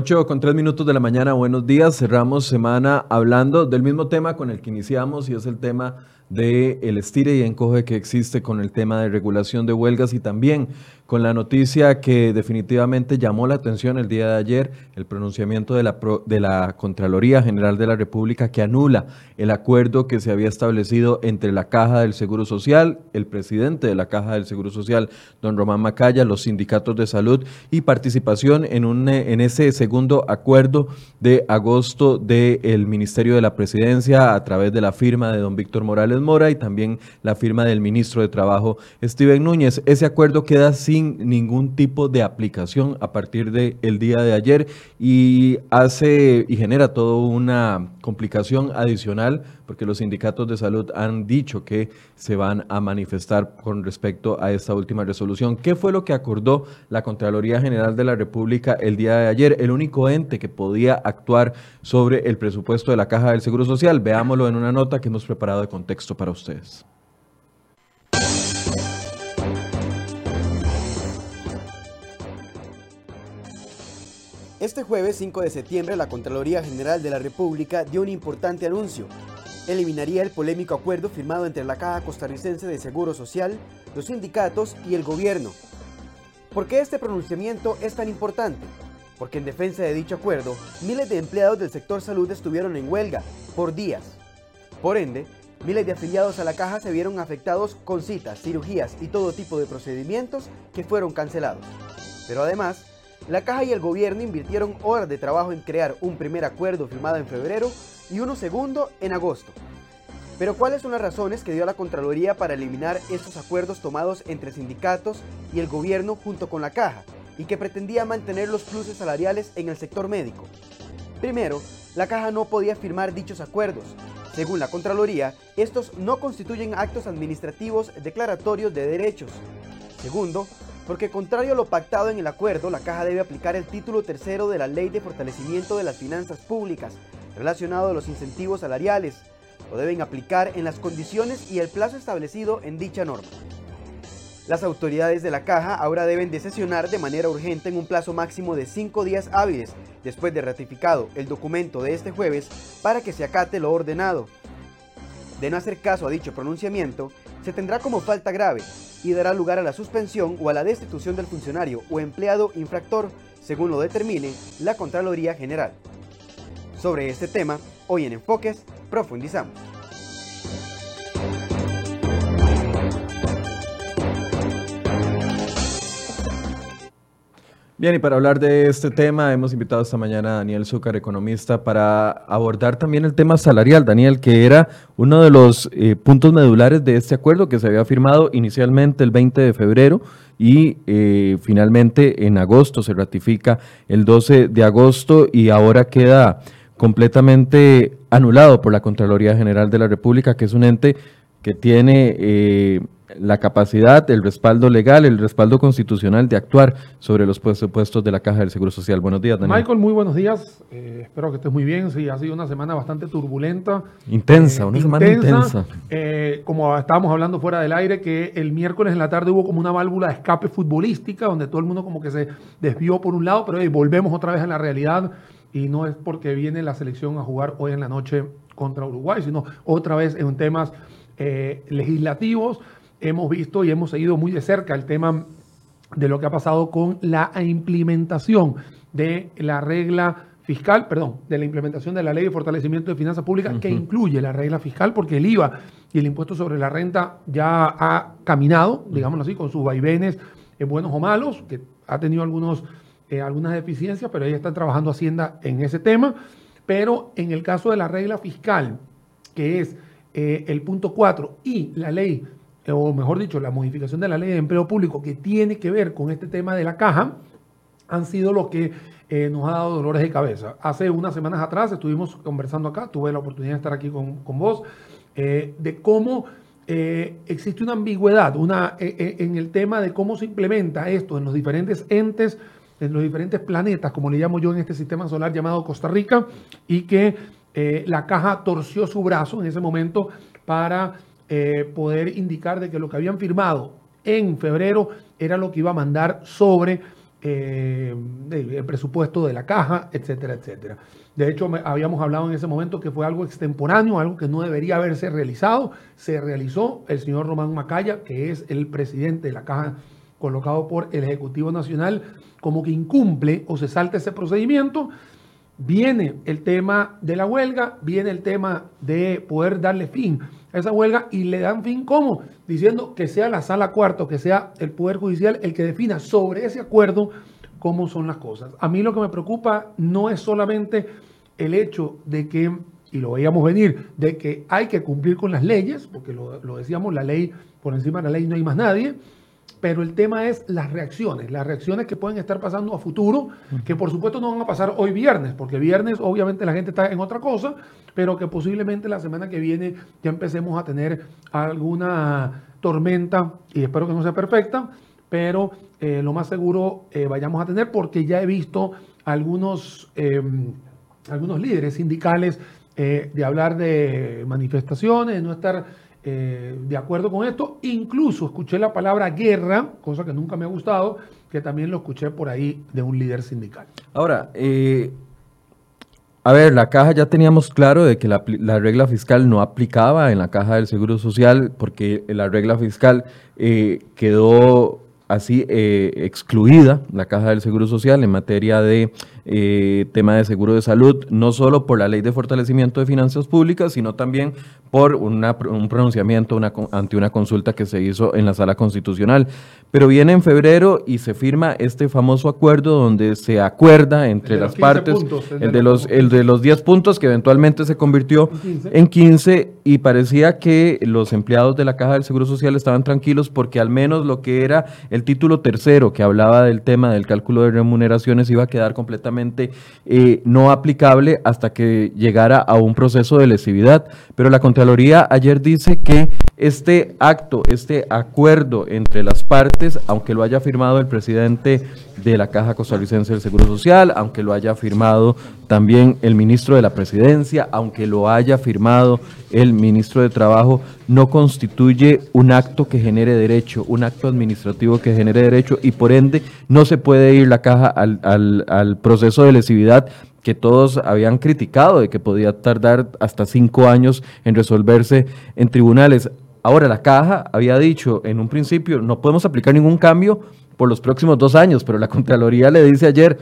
8 con 3 minutos de la mañana, buenos días. Cerramos semana hablando del mismo tema con el que iniciamos y es el tema del el estire y encoge que existe con el tema de regulación de huelgas y también con la noticia que definitivamente llamó la atención el día de ayer, el pronunciamiento de la, de la Contraloría General de la República que anula el acuerdo que se había establecido entre la Caja del Seguro Social, el presidente de la Caja del Seguro Social, don Román Macaya, los sindicatos de salud y participación en, un, en ese segundo acuerdo de agosto del Ministerio de la Presidencia a través de la firma de don Víctor Morales Mora y también la firma del ministro de Trabajo, Steven Núñez. Ese acuerdo queda sin ningún tipo de aplicación a partir del día de ayer y hace y genera toda una complicación adicional porque los sindicatos de salud han dicho que se van a manifestar con respecto a esta última resolución. ¿Qué fue lo que acordó la Contraloría General de la República el día de ayer? El único ente que podía actuar sobre el presupuesto de la Caja del Seguro Social. Veámoslo en una nota que hemos preparado de contexto para ustedes. Este jueves 5 de septiembre la Contraloría General de la República dio un importante anuncio. Eliminaría el polémico acuerdo firmado entre la Caja Costarricense de Seguro Social, los sindicatos y el gobierno. ¿Por qué este pronunciamiento es tan importante? Porque en defensa de dicho acuerdo, miles de empleados del sector salud estuvieron en huelga por días. Por ende, miles de afiliados a la caja se vieron afectados con citas, cirugías y todo tipo de procedimientos que fueron cancelados. Pero además, la caja y el gobierno invirtieron horas de trabajo en crear un primer acuerdo firmado en febrero y uno segundo en agosto. Pero ¿cuáles son las razones que dio la Contraloría para eliminar estos acuerdos tomados entre sindicatos y el gobierno junto con la caja y que pretendía mantener los pluses salariales en el sector médico? Primero, la caja no podía firmar dichos acuerdos. Según la Contraloría, estos no constituyen actos administrativos declaratorios de derechos. Segundo, porque contrario a lo pactado en el acuerdo, la Caja debe aplicar el título tercero de la Ley de Fortalecimiento de las Finanzas Públicas, relacionado a los incentivos salariales. Lo deben aplicar en las condiciones y el plazo establecido en dicha norma. Las autoridades de la Caja ahora deben de sesionar de manera urgente en un plazo máximo de cinco días hábiles, después de ratificado el documento de este jueves, para que se acate lo ordenado. De no hacer caso a dicho pronunciamiento, se tendrá como falta grave y dará lugar a la suspensión o a la destitución del funcionario o empleado infractor, según lo determine la Contraloría General. Sobre este tema, hoy en Enfoques, profundizamos. Bien, y para hablar de este tema hemos invitado esta mañana a Daniel Zúcar, economista, para abordar también el tema salarial, Daniel, que era uno de los eh, puntos medulares de este acuerdo que se había firmado inicialmente el 20 de febrero y eh, finalmente en agosto se ratifica el 12 de agosto y ahora queda completamente anulado por la Contraloría General de la República, que es un ente que tiene... Eh, la capacidad, el respaldo legal, el respaldo constitucional de actuar sobre los presupuestos de la Caja del Seguro Social. Buenos días, Daniel. Michael, muy buenos días. Eh, espero que estés muy bien. Sí, ha sido una semana bastante turbulenta. Intensa, una semana intensa. Eh, como estábamos hablando fuera del aire, que el miércoles en la tarde hubo como una válvula de escape futbolística, donde todo el mundo como que se desvió por un lado, pero volvemos otra vez a la realidad. Y no es porque viene la selección a jugar hoy en la noche contra Uruguay, sino otra vez en temas eh, legislativos hemos visto y hemos seguido muy de cerca el tema de lo que ha pasado con la implementación de la regla fiscal, perdón, de la implementación de la ley de fortalecimiento de finanzas públicas que incluye la regla fiscal porque el IVA y el impuesto sobre la renta ya ha caminado, digámoslo así, con sus vaivenes eh, buenos o malos, que ha tenido algunos, eh, algunas deficiencias, pero ahí está trabajando Hacienda en ese tema. Pero en el caso de la regla fiscal, que es eh, el punto 4 y la ley o mejor dicho, la modificación de la ley de empleo público que tiene que ver con este tema de la caja, han sido lo que eh, nos ha dado dolores de cabeza. Hace unas semanas atrás estuvimos conversando acá, tuve la oportunidad de estar aquí con, vos, eh, de cómo eh, existe una ambigüedad una, en el tema de cómo se implementa esto en los diferentes entes, en los diferentes planetas, como le llamo yo en este sistema solar llamado Costa Rica, y que la caja torció su brazo en ese momento para eh, poder indicar de que lo que habían firmado en febrero era lo que iba a mandar sobre eh, el presupuesto de la caja, etcétera, etcétera. De hecho, habíamos hablado en ese momento que fue algo extemporáneo, algo que no debería haberse realizado. Se realizó el señor Román Macaya, que es el presidente de la caja colocado por el Ejecutivo Nacional, como que incumple o se salta ese procedimiento. Viene el tema de la huelga, viene el tema de poder darle fin a esa huelga y le dan fin ¿cómo? Diciendo que sea la sala cuarto, que sea el Poder Judicial el que defina sobre ese acuerdo cómo son las cosas. A mí lo que me preocupa no es solamente el hecho de que, y lo veíamos venir, de que hay que cumplir con las leyes, porque lo, decíamos, la ley, por encima de la ley no hay más nadie, pero el tema es las reacciones, las reacciones que pueden estar pasando a futuro, que por supuesto no van a pasar hoy viernes, porque viernes obviamente la gente está en otra cosa, pero que posiblemente la semana que viene ya empecemos a tener alguna tormenta, y espero que no sea perfecta, pero eh, lo más seguro eh, vayamos a tener porque ya he visto algunos, em, algunos líderes sindicales eh, de hablar de manifestaciones, de no estar de acuerdo con esto. Incluso escuché la palabra guerra, cosa que nunca me ha gustado, que también lo escuché por ahí de un líder sindical. Ahora, a ver, la caja ya teníamos claro de que la, la, regla fiscal no aplicaba en la caja del Seguro Social porque la regla fiscal quedó así eh, excluida la Caja del Seguro Social en materia de eh, tema de seguro de salud, no solo por la ley de fortalecimiento de finanzas públicas, sino también por una, un pronunciamiento una, ante una consulta que se hizo en la sala constitucional. Pero viene en febrero y se firma este famoso acuerdo donde se acuerda entre las partes, el, de los, el de los 10 puntos que eventualmente se convirtió en 15 y parecía que los empleados de la Caja del Seguro Social estaban tranquilos porque al menos lo que era el título tercero que hablaba del tema del cálculo de remuneraciones iba a quedar completamente eh, no aplicable hasta que llegara a un proceso de lesividad. Pero la Contraloría ayer dice que este acto, este acuerdo entre las partes, aunque lo haya firmado el presidente de la Caja Costarricense del Seguro Social, aunque lo haya firmado también el ministro de la Presidencia, aunque lo haya firmado el ministro de Trabajo, no constituye un acto que genere derecho, un acto administrativo que genere derecho y por ende no se puede ir la caja al, al, proceso de lesividad que todos habían criticado de que podía tardar hasta cinco años en resolverse en tribunales. Ahora, la caja había dicho en un principio, no podemos aplicar ningún cambio por los próximos dos años, pero la Contraloría le dice ayer,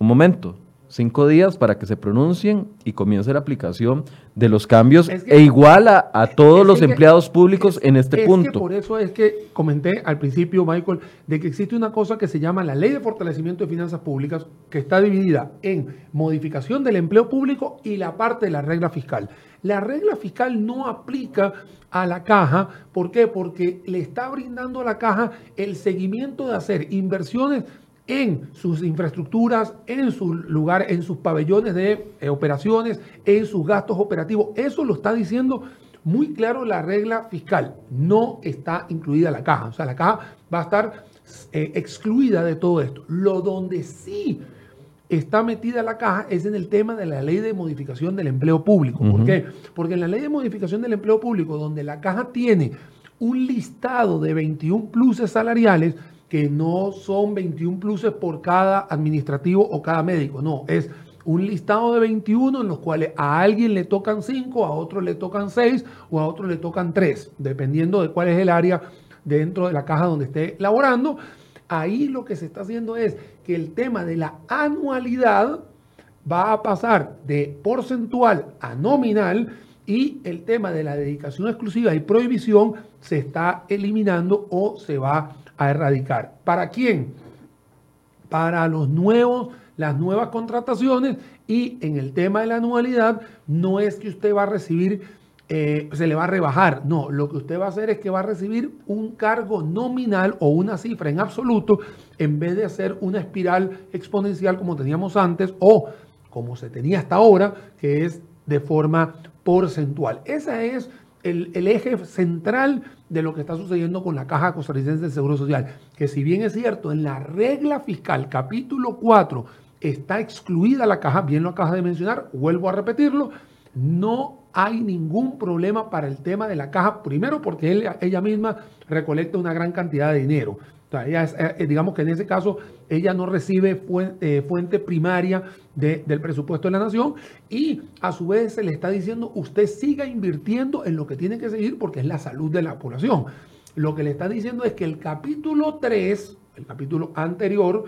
un momento, cinco días para que se pronuncien y comience la aplicación de los cambios e igual a, todos los empleados públicos en este punto. por eso es que comenté al principio, Michael, de que existe una cosa que se llama la Ley de Fortalecimiento de Finanzas Públicas, que está dividida en modificación del empleo público y la parte de la regla fiscal. La regla fiscal no aplica a la caja. ¿Por qué? Porque le está brindando a la caja el seguimiento de hacer inversiones en sus infraestructuras, en su lugar, en sus pabellones de eh, operaciones, en sus gastos operativos. Eso lo está diciendo muy claro la regla fiscal. No está incluida la caja. O sea, la caja va a estar eh, excluida de todo esto. Lo donde sí está metida la caja es en el tema de la ley de modificación del empleo público. ¿Por qué? Porque en la ley de modificación del empleo público, donde la caja tiene un listado de 21 pluses salariales, que no son 21 pluses por cada administrativo o cada médico, no, es un listado de 21 en los cuales a alguien le tocan 5, a otro le tocan 6 o a otro le tocan 3, dependiendo de cuál es el área dentro de la caja donde esté laborando. Ahí lo que se está haciendo es que el tema de la anualidad va a pasar de porcentual a nominal y el tema de la dedicación exclusiva y prohibición se está eliminando o se va a erradicar. ¿Para quién? Para los nuevos, las nuevas contrataciones y en el tema de la anualidad no es que usted va a recibir, eh, se le va a rebajar, no, lo que usted va a hacer es que va a recibir un cargo nominal o una cifra en absoluto en vez de hacer una espiral exponencial como teníamos antes o como se tenía hasta ahora, que es de forma porcentual. Esa es el, eje central de lo que está sucediendo con la Caja Costarricense del Seguro Social, que si bien es cierto, en la regla fiscal capítulo 4 está excluida la caja, bien lo acabas de mencionar, vuelvo a repetirlo, no hay ningún problema para el tema de la caja, primero porque ella, ella misma recolecta una gran cantidad de dinero eh, digamos que en ese caso ella no recibe fuente, fuente primaria del presupuesto de la nación y a su vez se le está diciendo usted siga invirtiendo en lo que tiene que seguir porque es la salud de la población. Lo que le está diciendo es que el capítulo 3, el capítulo anterior,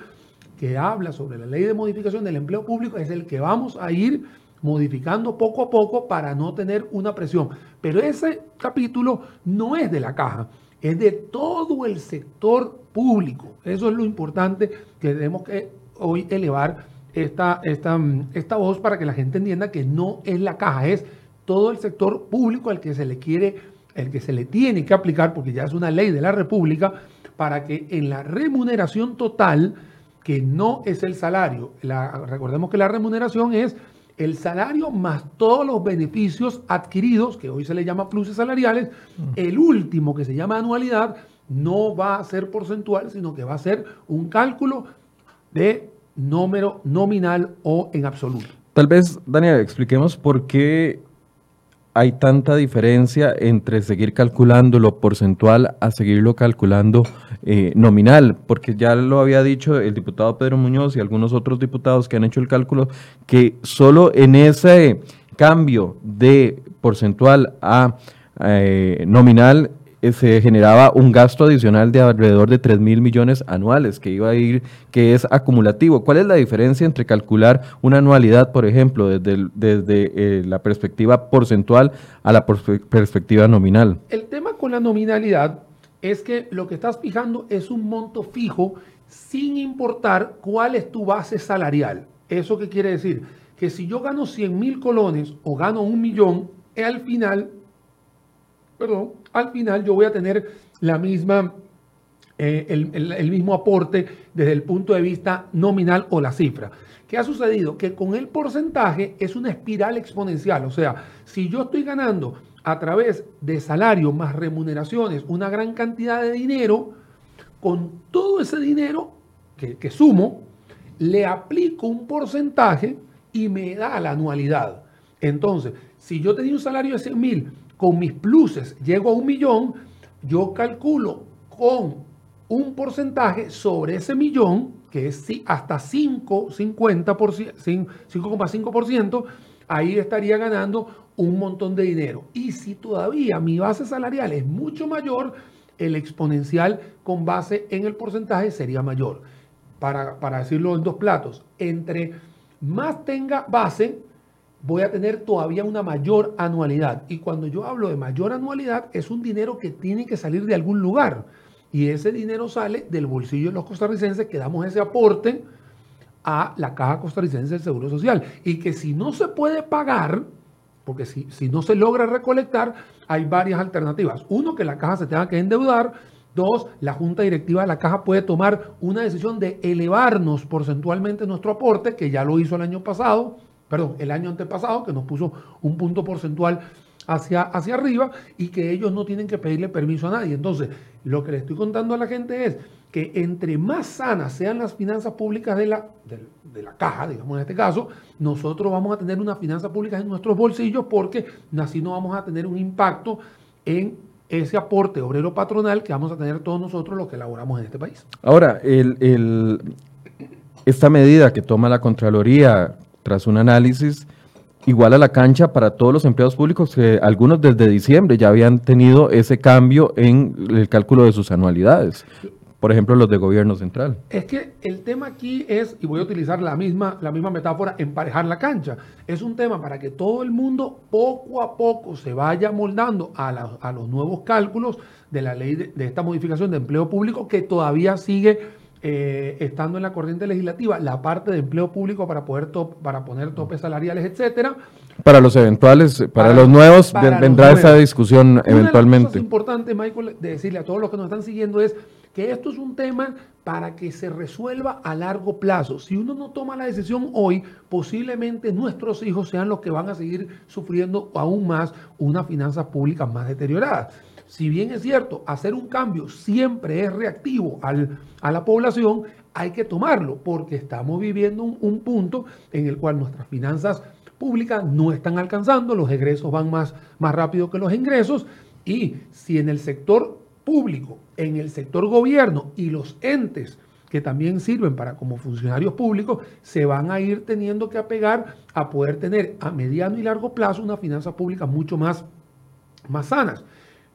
que habla sobre la ley de modificación del empleo público, es el que vamos a ir modificando poco a poco para no tener una presión. Pero ese capítulo no es de la caja, es de todo el sector público. Eso es lo importante que tenemos que hoy elevar esta, esta, esta voz para que la gente entienda que no es la caja, es todo el sector público al que se le quiere, el que se le tiene que aplicar, porque ya es una ley de la República, para que en la remuneración total, que no es el salario, recordemos que la remuneración es el salario más todos los beneficios adquiridos, que hoy se le llama pluses salariales, mm. el último que se llama anualidad, no va a ser porcentual, sino que va a ser un cálculo de número nominal o en absoluto. Tal vez, Daniel, expliquemos por qué hay tanta diferencia entre seguir calculando lo porcentual a seguirlo calculando eh, nominal, porque ya lo había dicho el diputado Pedro Muñoz y algunos otros diputados que han hecho el cálculo, que solo en ese cambio de porcentual a eh, nominal se generaba un gasto adicional de alrededor de 3 mil millones anuales que iba a ir, que es acumulativo. ¿Cuál es la diferencia entre calcular una anualidad, por ejemplo, desde, desde eh, la perspectiva porcentual a la perspectiva nominal? El tema con la nominalidad es que lo que estás fijando es un monto fijo sin importar cuál es tu base salarial. ¿Eso qué quiere decir? Que si yo gano 100 mil colones o gano un millón, al final perdón, al final yo voy a tener la misma, eh, el, mismo aporte desde el punto de vista nominal o la cifra. ¿Qué ha sucedido? Que con el porcentaje es una espiral exponencial. O sea, si yo estoy ganando a través de salario más remuneraciones una gran cantidad de dinero, con todo ese dinero que, que sumo, le aplico un porcentaje y me da la anualidad. Entonces, si yo tenía un salario de 100 mil con mis pluses llego a un millón, yo calculo con un porcentaje sobre ese millón, que es hasta 5, 5,5%, ahí estaría ganando un montón de dinero. Y si todavía mi base salarial es mucho mayor, el exponencial con base en el porcentaje sería mayor. Para, para decirlo en dos platos, entre más tenga base, voy a tener todavía una mayor anualidad. Y cuando yo hablo de mayor anualidad, es un dinero que tiene que salir de algún lugar. Y ese dinero sale del bolsillo de los costarricenses que damos ese aporte a la Caja Costarricense del Seguro Social. Y que si no se puede pagar, porque si, si no se logra recolectar, hay varias alternativas. Uno, que la caja se tenga que endeudar. Dos, la junta directiva de la caja puede tomar una decisión de elevarnos porcentualmente nuestro aporte, que ya lo hizo el año pasado, perdón, el año antepasado, que nos puso un punto porcentual hacia, hacia arriba y que ellos no tienen que pedirle permiso a nadie. Entonces, lo que le estoy contando a la gente es que entre más sanas sean las finanzas públicas de la, de, la caja, digamos en este caso, nosotros vamos a tener unas finanzas públicas en nuestros bolsillos porque así no vamos a tener un impacto en ese aporte obrero patronal que vamos a tener todos nosotros los que elaboramos en este país. Ahora, el, esta medida que toma la Contraloría tras un análisis igual a la cancha para todos los empleados públicos que algunos desde diciembre ya habían tenido ese cambio en el cálculo de sus anualidades. Por ejemplo, los de gobierno central. Es que el tema aquí es, y voy a utilizar la misma, la misma metáfora, emparejar la cancha. Es un tema para que todo el mundo poco a poco se vaya moldando a, los nuevos cálculos de la ley de esta modificación de empleo público que todavía sigue eh, estando en la corriente legislativa, la parte de empleo público para poder para poner topes salariales, etcétera. Para los eventuales, para, los nuevos, vendrá esa discusión eventualmente. Lo importante, Michael, de decirle a todos los que nos están siguiendo es que esto es un tema para que se resuelva a largo plazo. Si uno no toma la decisión hoy, posiblemente nuestros hijos sean los que van a seguir sufriendo aún más unas finanzas públicas más deterioradas si bien es cierto, hacer un cambio siempre es reactivo a la población, hay que tomarlo porque estamos viviendo un, punto en el cual nuestras finanzas públicas no están alcanzando, los egresos van más, más rápido que los ingresos y si en el sector público, en el sector gobierno y los entes que también sirven para como funcionarios públicos, se van a ir teniendo que apegar a poder tener a mediano y largo plazo una finanza pública mucho más, más sanas.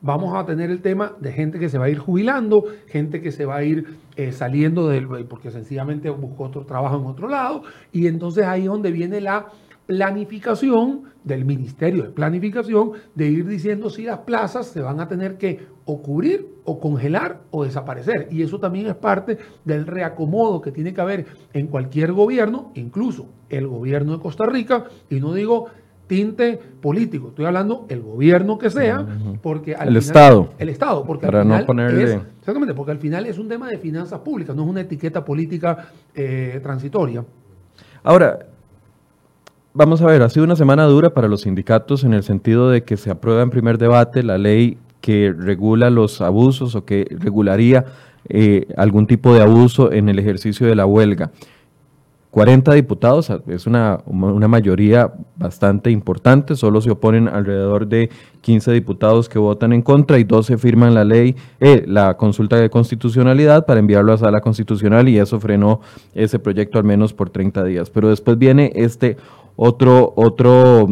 Vamos a tener el tema de gente que se va a ir jubilando, gente que se va a ir eh, saliendo del, porque sencillamente buscó otro trabajo en otro lado, y entonces ahí es donde viene la planificación del Ministerio de Planificación de ir diciendo si las plazas se van a tener que o cubrir o congelar o desaparecer. Y eso también es parte del reacomodo que tiene que haber en cualquier gobierno, incluso el gobierno de Costa Rica, y no digo tinte político, estoy hablando el gobierno que sea, porque al el Estado. El Estado, porque Para no ponerle... exactamente, porque al final es un tema de finanzas públicas, no es una etiqueta política eh, transitoria. Ahora, Vamos a ver, ha sido una semana dura para los sindicatos en el sentido de que se aprueba en primer debate la ley que regula los abusos o que regularía eh, algún tipo de abuso en el ejercicio de la huelga. 40 diputados, es una, una, mayoría bastante importante, solo se oponen alrededor de 15 diputados que votan en contra y 12 firman la ley, eh, la consulta de constitucionalidad para enviarlo a sala constitucional y eso frenó ese proyecto al menos por 30 días. Pero después viene este otro, otro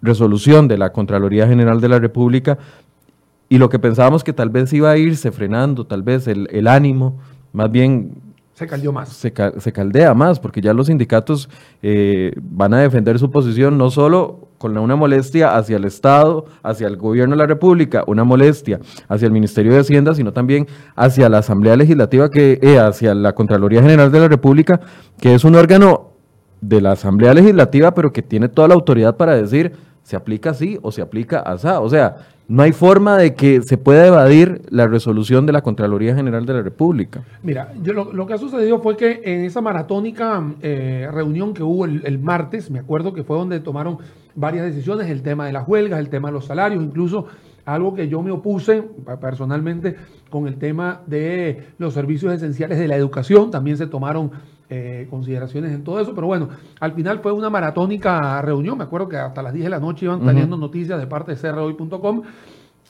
resolución de la Contraloría General de la República y lo que pensábamos que tal vez iba a irse frenando, tal vez el, el ánimo, más bien se caldeó más. Se, se, caldea más, porque ya los sindicatos eh, van a defender su posición no solo con una molestia hacia el Estado, hacia el gobierno de la República, una molestia hacia el Ministerio de Hacienda, sino también hacia la Asamblea Legislativa, que eh, hacia la Contraloría General de la República, que es un órgano de la Asamblea Legislativa, pero que tiene toda la autoridad para decir se aplica así o se aplica asá. O sea, no hay forma de que se pueda evadir la resolución de la Contraloría General de la República. Mira, yo lo, que ha sucedido fue que en esa maratónica eh, reunión que hubo el, martes, me acuerdo que fue donde tomaron varias decisiones, el tema de las huelgas, el tema de los salarios, incluso algo que yo me opuse personalmente con el tema de los servicios esenciales de la educación, también se tomaron eh, consideraciones en todo eso, pero bueno, al final fue una maratónica reunión, me acuerdo que hasta las 10 de la noche iban teniendo noticias de parte de crhoy.com,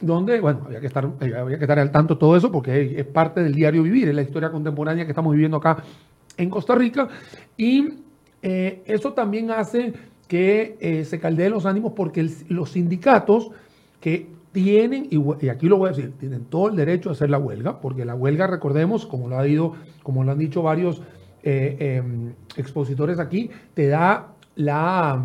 donde, bueno, había que, estar, eh, había que estar al tanto de todo eso porque es parte del diario vivir, es la historia contemporánea que estamos viviendo acá en Costa Rica, y eh, eso también hace que se caldeen los ánimos porque los sindicatos que tienen, y, aquí lo voy a decir, tienen todo el derecho a hacer la huelga, porque la huelga, recordemos, como lo, ha ido, como lo han dicho varios eh, em, expositores aquí, te da la,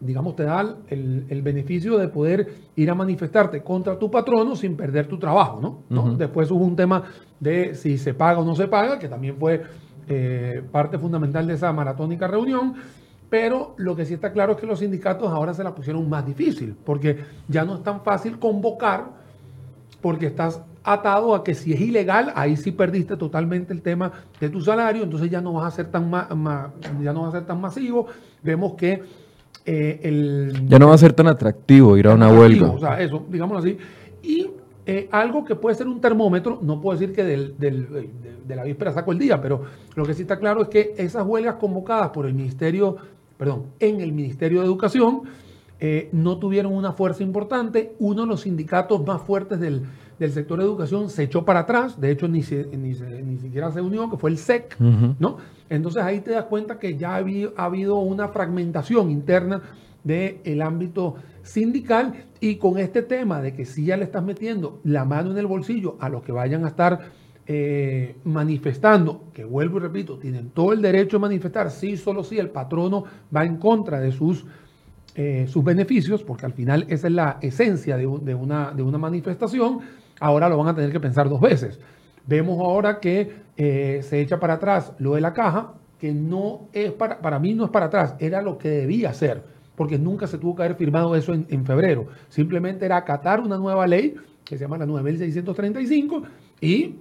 digamos, te da el, beneficio de poder ir a manifestarte contra tu patrono sin perder tu trabajo, ¿no? Después hubo un tema de si se paga o no se paga, que también fue eh, parte fundamental de esa maratónica reunión. Pero lo que sí está claro es que los sindicatos ahora se la pusieron más difícil, porque ya no es tan fácil convocar, porque estás atado a que si es ilegal, ahí sí perdiste totalmente el tema de tu salario, entonces ya no vas a ser tan, ya no va a ser tan masivo. Vemos que eh, el... Ya no va a ser tan atractivo ir a una huelga. O sea, eso, digámoslo así. Y eh, algo que puede ser un termómetro, no puedo decir que del, del, de, la víspera saco el día, pero lo que sí está claro es que esas huelgas convocadas por el Ministerio, perdón, en el Ministerio de Educación, eh, no tuvieron una fuerza importante. Uno de los sindicatos más fuertes del, del sector de educación se echó para atrás, de hecho ni, ni, ni siquiera se unió, que fue el SEC, ¿no? Entonces ahí te das cuenta que ya ha habido, una fragmentación interna del ámbito sindical y con este tema de que si ya le estás metiendo la mano en el bolsillo a los que vayan a estar eh, manifestando, que vuelvo y repito, tienen todo el derecho a manifestar, sí, solo si el patrono va en contra de sus eh, sus beneficios, porque al final esa es la esencia de, una, de una manifestación, ahora lo van a tener que pensar dos veces. Vemos ahora que eh, se echa para atrás lo de la caja, que no es para, para mí no es para atrás, era lo que debía ser, porque nunca se tuvo que haber firmado eso en, febrero. Simplemente era acatar una nueva ley que se llama la 9635 y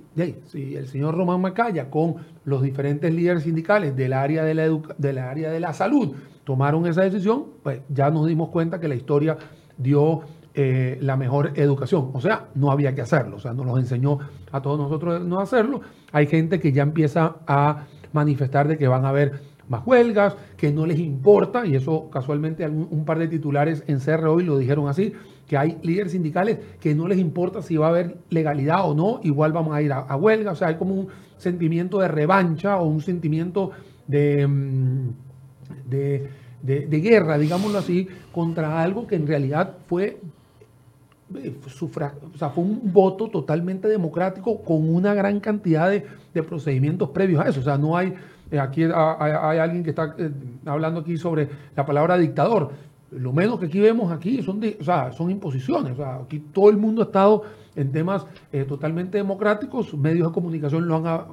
si el señor Román Macaya con los diferentes líderes sindicales del área de la, del área de la salud tomaron esa decisión, pues ya nos dimos cuenta que la historia dio eh, la mejor educación. O sea, no había que hacerlo. O sea, nos los enseñó a todos nosotros no hacerlo. Hay gente que ya empieza a manifestar de que van a haber más huelgas, que no les importa, y eso casualmente un, par de titulares en CR hoy lo dijeron así, que hay líderes sindicales que no les importa si va a haber legalidad o no, igual vamos a ir a, huelga, o sea, hay como un sentimiento de revancha o un sentimiento de, mm, de, de guerra, digámoslo así, contra algo que en realidad fue eh, o sea, fue un voto totalmente democrático con una gran cantidad de, procedimientos previos a eso. O sea, no hay, eh, aquí hay, alguien que está eh, hablando aquí sobre la palabra dictador. Lo menos que aquí vemos aquí son imposiciones. O sea, aquí todo el mundo ha estado en temas totalmente democráticos, medios de comunicación lo han,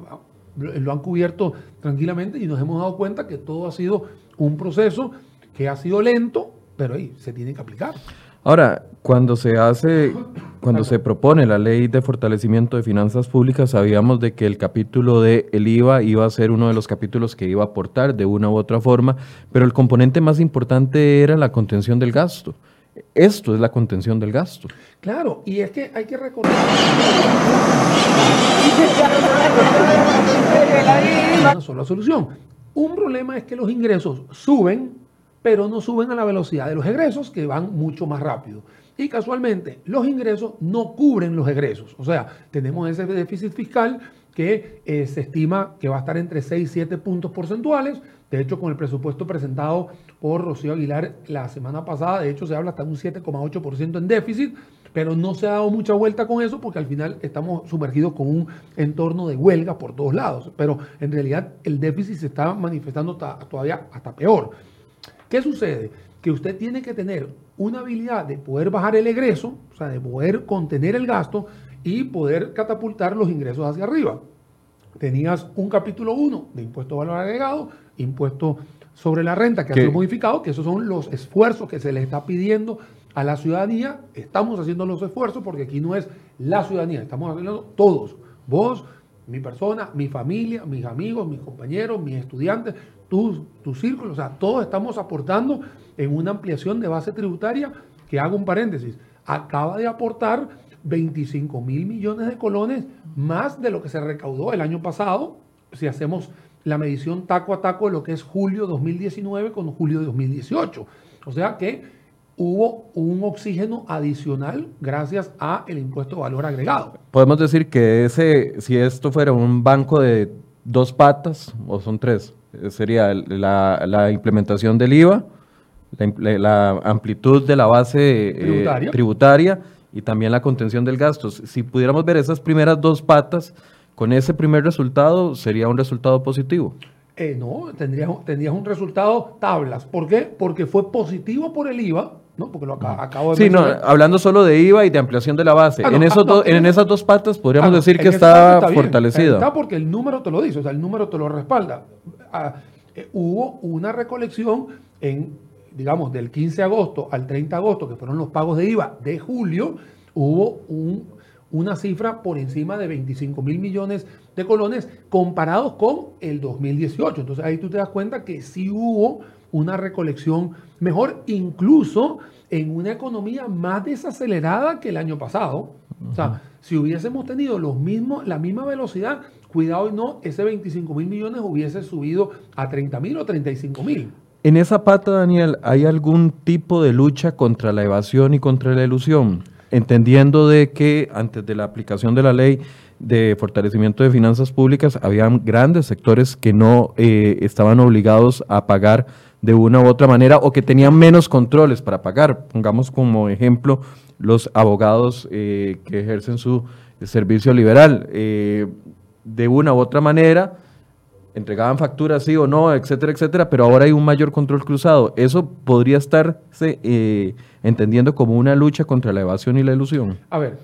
lo han cubierto tranquilamente y nos hemos dado cuenta que todo ha sido un proceso que ha sido lento, pero ahí se tiene que aplicar. Ahora, cuando se hace, cuando se propone la ley de fortalecimiento de finanzas públicas, sabíamos de que el capítulo de el IVA iba a ser uno de los capítulos que iba a aportar de una u otra forma, pero el componente más importante era la contención del gasto. Esto es la contención del gasto. Claro, y es que hay que recordar. Una sola solución. Un problema es que los ingresos suben pero no suben a la velocidad de los egresos, que van mucho más rápido. Y casualmente, los ingresos no cubren los egresos. O sea, tenemos ese déficit fiscal que eh, se estima que va a estar entre 6 y 7 puntos porcentuales. De hecho, con el presupuesto presentado por Rocío Aguilar la semana pasada, de hecho se habla hasta un 7,8% en déficit, pero no se ha dado mucha vuelta con eso porque al final estamos sumergidos con un entorno de huelga por todos lados. Pero en realidad el déficit se está manifestando todavía hasta peor. ¿Qué sucede? Que usted tiene que tener una habilidad de poder bajar el egreso, o sea, de poder contener el gasto y poder catapultar los ingresos hacia arriba. Tenías un capítulo 1 de impuesto valor agregado, impuesto sobre la renta que ha sido modificado, que esos son los esfuerzos que se le está pidiendo a la ciudadanía. Estamos haciendo los esfuerzos porque aquí no es la ciudadanía, estamos haciendo todos. Vos, mi persona, mi familia, mis amigos, mis compañeros, mis estudiantes, tu, tu círculo, o sea, todos estamos aportando en una ampliación de base tributaria que hago un paréntesis, acaba de aportar 25 mil millones de colones más de lo que se recaudó el año pasado, si hacemos la medición taco a taco de lo que es julio 2019 con julio de 2018. O sea que hubo un oxígeno adicional gracias a el impuesto de valor agregado. Podemos decir que ese, si esto fuera un banco de dos patas, o son tres, sería la, implementación del IVA, la, amplitud de la base eh, tributaria. y también la contención del gasto. Si pudiéramos ver esas primeras dos patas, con ese primer resultado sería un resultado positivo. Eh, no, tendrías, tendrías un resultado tablas. ¿Por qué? Porque fue positivo por el IVA, ¿no? Porque lo acabo de Sí, no, hablando solo de IVA y de ampliación de la base. Ah, en, esos ah, en esas dos patas podríamos ah, decir que está, fortalecido. Está porque el número te lo dice, o sea, el número te lo respalda. Eh, hubo una recolección en, digamos, del 15 de agosto al 30 de agosto, que fueron los pagos de IVA de julio, hubo una cifra por encima de 25 mil millones de colones comparados con el 2018. Entonces ahí tú te das cuenta que sí hubo una recolección mejor, incluso en una economía más desacelerada que el año pasado. O sea, si hubiésemos tenido los mismos, la misma velocidad, cuidado y no, ese 25 mil millones hubiese subido a 30 mil o 35 mil. En esa pata, Daniel, ¿hay algún tipo de lucha contra la evasión y contra la ilusión? Entendiendo de que antes de la aplicación de la ley de fortalecimiento de finanzas públicas, habían grandes sectores que no eh, estaban obligados a pagar de una u otra manera o que tenían menos controles para pagar. Pongamos como ejemplo los abogados eh, que ejercen su servicio liberal. Eh, de una u otra manera, entregaban facturas sí o no, etcétera, etcétera, pero ahora hay un mayor control cruzado. ¿Eso podría estarse eh, entendiendo como una lucha contra la evasión y la ilusión? A ver,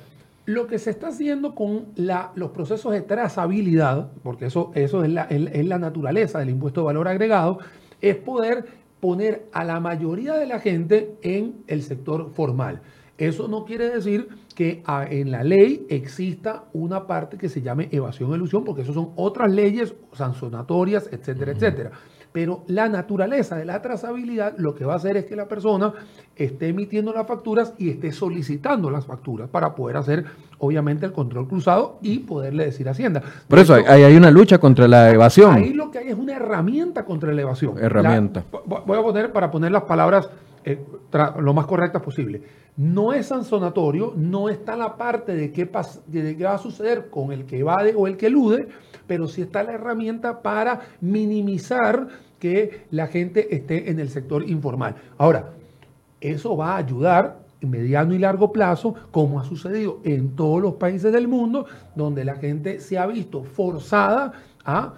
lo que se está haciendo con la, los procesos de trazabilidad, porque eso, eso es, la, es la naturaleza del impuesto de valor agregado, es poder poner a la mayoría de la gente en el sector formal. Eso no quiere decir que ah, en la ley exista una parte que se llame evasión e ilusión, porque eso son otras leyes sancionatorias, etcétera, etcétera. Pero la naturaleza de la trazabilidad lo que va a hacer es que la persona esté emitiendo las facturas y esté solicitando las facturas para poder hacer, obviamente, el control cruzado y poderle decir a Hacienda. Por eso hay una lucha contra la evasión. Ahí lo que hay es una herramienta contra la evasión. Herramienta. voy a poner, para poner las palabras eh, lo más correctas posible. No es sancionatorio, no está la parte de qué, de qué va a suceder con el que evade o el que elude, pero sí está la herramienta para minimizar que la gente esté en el sector informal. Ahora, eso va a ayudar mediano y largo plazo, como ha sucedido en todos los países del mundo, donde la gente se ha visto forzada a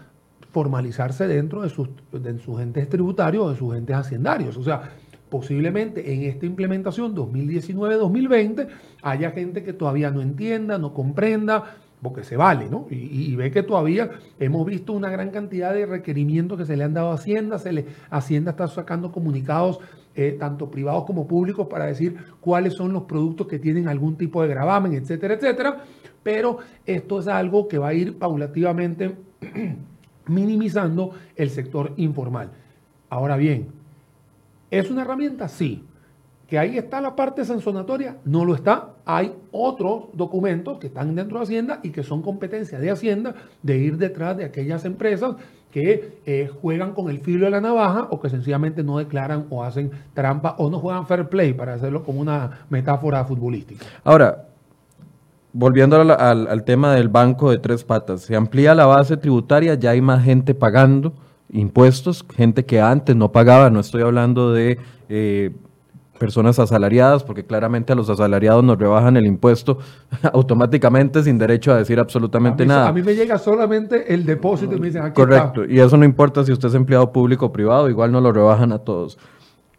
formalizarse dentro de sus, de sus entes tributarios o de sus entes hacendarios. O sea, posiblemente en esta implementación 2019-2020 haya gente que todavía no entienda, no comprenda, porque se vale, ¿no? Y, ve que todavía hemos visto una gran cantidad de requerimientos que se le han dado a Hacienda, se le, Hacienda está sacando comunicados eh, tanto privados como públicos para decir cuáles son los productos que tienen algún tipo de gravamen, etcétera, etcétera, pero esto es algo que va a ir paulativamente minimizando el sector informal. Ahora bien, ¿es una herramienta? Sí. ¿Que ahí está la parte sancionatoria? No lo está. Hay otros documentos que están dentro de Hacienda y que son competencia de Hacienda de ir detrás de aquellas empresas que eh, juegan con el filo de la navaja o que sencillamente no declaran o hacen trampa o no juegan fair play, para hacerlo como una metáfora futbolística. Ahora, volviendo al, tema del banco de tres patas, se amplía la base tributaria, ya hay más gente pagando impuestos, gente que antes no pagaba, no estoy hablando de... Eh, personas asalariadas, porque claramente a los asalariados nos rebajan el impuesto automáticamente sin derecho a decir absolutamente nada. A mí me llega solamente el depósito y me dicen aquí Correcto, y eso no importa si usted es empleado público o privado, igual no lo rebajan a todos.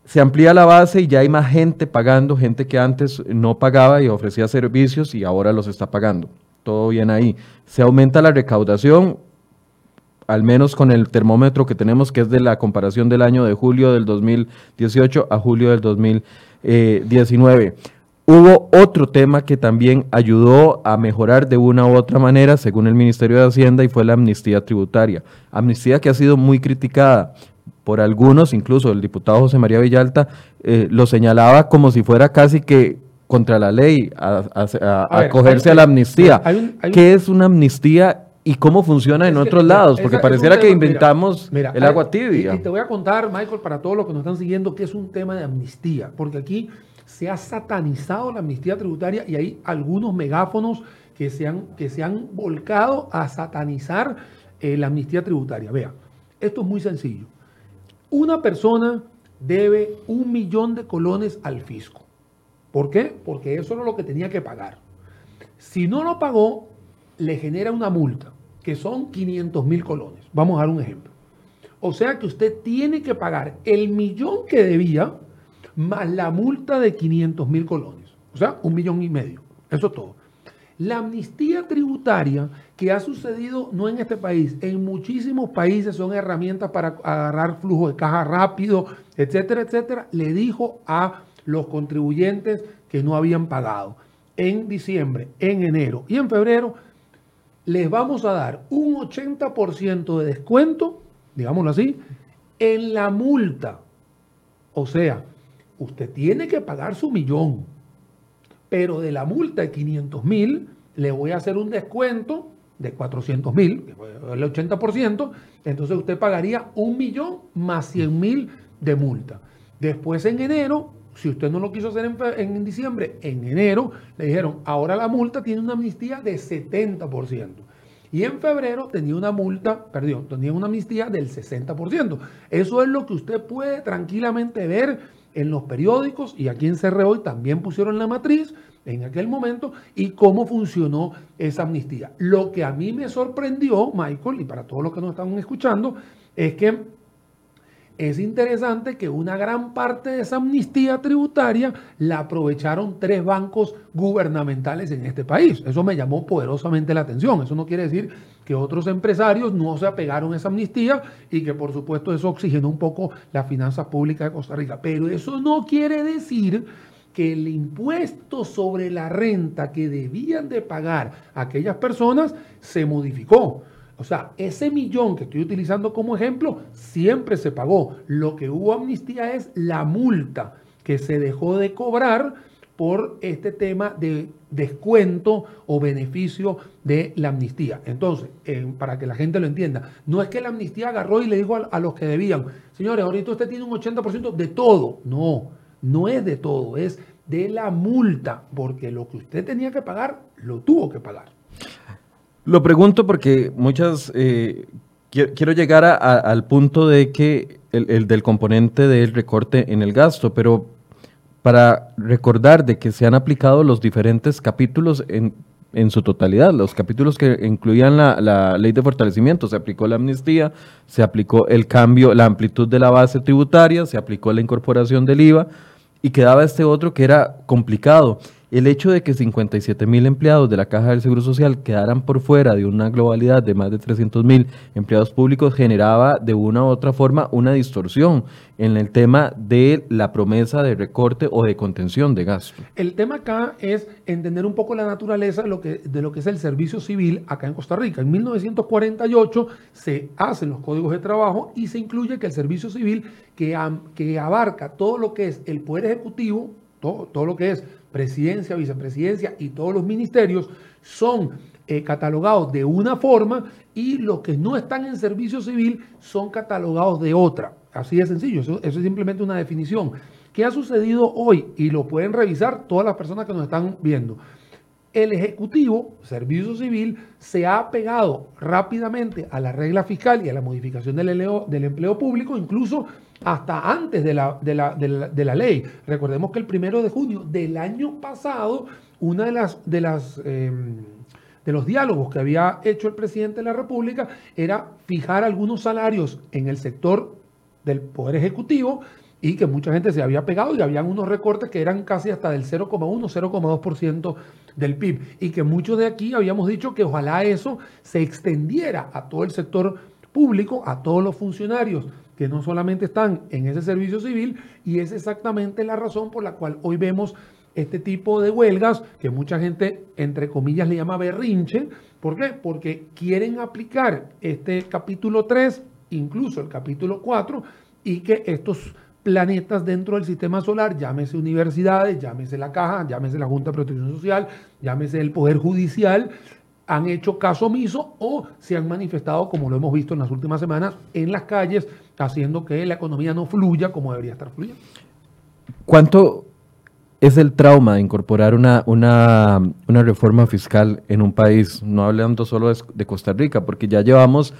Se amplía la base y ya hay más gente pagando, gente que antes no pagaba y ofrecía servicios y ahora los está pagando. Todo bien ahí. Se aumenta la recaudación, al menos con el termómetro que tenemos, que es de la comparación del año de julio del 2018 a julio del 2019. Hubo otro tema que también ayudó a mejorar de una u otra manera, según el Ministerio de Hacienda, y fue la amnistía tributaria. Amnistía que ha sido muy criticada por algunos, incluso el diputado José María Villalta eh, lo señalaba como si fuera casi que contra la ley a, acogerse a, la amnistía. ¿Qué es una amnistía y cómo funciona en otros lados, porque pareciera que inventamos el agua tibia. Y, te voy a contar, Michael, para todos los que nos están siguiendo, que es un tema de amnistía, porque aquí se ha satanizado la amnistía tributaria y hay algunos megáfonos que se han, que se han volcado a satanizar eh, la amnistía tributaria. Vea, esto es muy sencillo. Una persona debe un millón de colones al fisco. ¿Por qué? Porque eso era lo que tenía que pagar. Si no lo pagó, le genera una multa, que son 500 mil colones. Vamos a dar un ejemplo. O sea que usted tiene que pagar el millón que debía más la multa de 500 mil colones. O sea, un millón y medio. Eso es todo. La amnistía tributaria que ha sucedido no en este país, en muchísimos países son herramientas para agarrar flujo de caja rápido, etcétera, etcétera, le dijo a los contribuyentes que no habían pagado en diciembre, en enero y en febrero, les vamos a dar un 80% de descuento, digámoslo así, en la multa. O sea, usted tiene que pagar su millón, pero de la multa de 500 mil le voy a hacer un descuento de 400 mil, el 80%, entonces usted pagaría un millón más 100 mil de multa. Después en enero si usted no lo quiso hacer en, diciembre, en enero le dijeron, ahora la multa tiene una amnistía de 70%. Y en febrero tenía una multa, perdón, tenía una amnistía del 60%. Eso es lo que usted puede tranquilamente ver en los periódicos y aquí en CR hoy también pusieron la matriz en aquel momento y cómo funcionó esa amnistía. Lo que a mí me sorprendió, Michael, y para todos los que nos están escuchando, es que es interesante que una gran parte de esa amnistía tributaria la aprovecharon tres bancos gubernamentales en este país. Eso me llamó poderosamente la atención. Eso no quiere decir que otros empresarios no se apegaron a esa amnistía y que por supuesto eso oxigenó un poco las finanzas públicas de Costa Rica. Pero eso no quiere decir que el impuesto sobre la renta que debían de pagar aquellas personas se modificó. O sea, ese millón que estoy utilizando como ejemplo siempre se pagó. Lo que hubo amnistía es la multa que se dejó de cobrar por este tema de descuento o beneficio de la amnistía. Entonces, para que la gente lo entienda, no es que la amnistía agarró y le dijo a, a los que debían, señores, ahorita usted tiene un 80% de todo. No, no es de todo, es de la multa, porque lo que usted tenía que pagar, lo tuvo que pagar. Lo pregunto porque muchas, eh, quiero llegar al punto de que el, del componente del recorte en el gasto, pero para recordar de que se han aplicado los diferentes capítulos en, en su totalidad, los capítulos que incluían la, la, ley de fortalecimiento, se aplicó la amnistía, se aplicó el cambio, la amplitud de la base tributaria, se aplicó la incorporación del IVA y quedaba este otro que era complicado el hecho de que 57 mil empleados de la Caja del Seguro Social quedaran por fuera de una globalidad de más de 300 mil empleados públicos generaba de una u otra forma una distorsión en el tema de la promesa de recorte o de contención de gasto. El tema acá es entender un poco la naturaleza de lo que, de lo que es el servicio civil acá en Costa Rica. En 1948 se hacen los códigos de trabajo y se incluye que el servicio civil que, que abarca todo lo que es el poder ejecutivo, todo, todo lo que es presidencia, vicepresidencia y todos los ministerios son eh, catalogados de una forma y los que no están en servicio civil son catalogados de otra. Así de sencillo, eso, eso es simplemente una definición. ¿Qué ha sucedido hoy? Y lo pueden revisar todas las personas que nos están viendo. El Ejecutivo, Servicio Civil, se ha pegado rápidamente a la regla fiscal y a la modificación del empleo, del empleo público, incluso hasta antes de la, de, la, ley. Recordemos que el primero de junio del año pasado, una de las, de las em, de los diálogos que había hecho el presidente de la República era fijar algunos salarios en el sector del Poder Ejecutivo y que mucha gente se había pegado y habían unos recortes que eran casi hasta del 0,1, 0,2% del PIB. Y que muchos de aquí habíamos dicho que ojalá eso se extendiera a todo el sector público, a todos los funcionarios que no solamente están en ese servicio civil, y es exactamente la razón por la cual hoy vemos este tipo de huelgas que mucha gente, entre comillas, le llama berrinche. ¿Por qué? Porque quieren aplicar este capítulo 3, incluso el capítulo 4, y que estos planetas dentro del sistema solar, llámese universidades, llámese la caja, llámese la Junta de Protección Social, llámese el Poder Judicial, han hecho caso omiso o se han manifestado, como lo hemos visto en las últimas semanas, en las calles, haciendo que la economía no fluya como debería estar fluyendo. ¿Cuánto es el trauma de incorporar una, una, reforma fiscal en un país? No hablando solo de Costa Rica, porque ya llevamos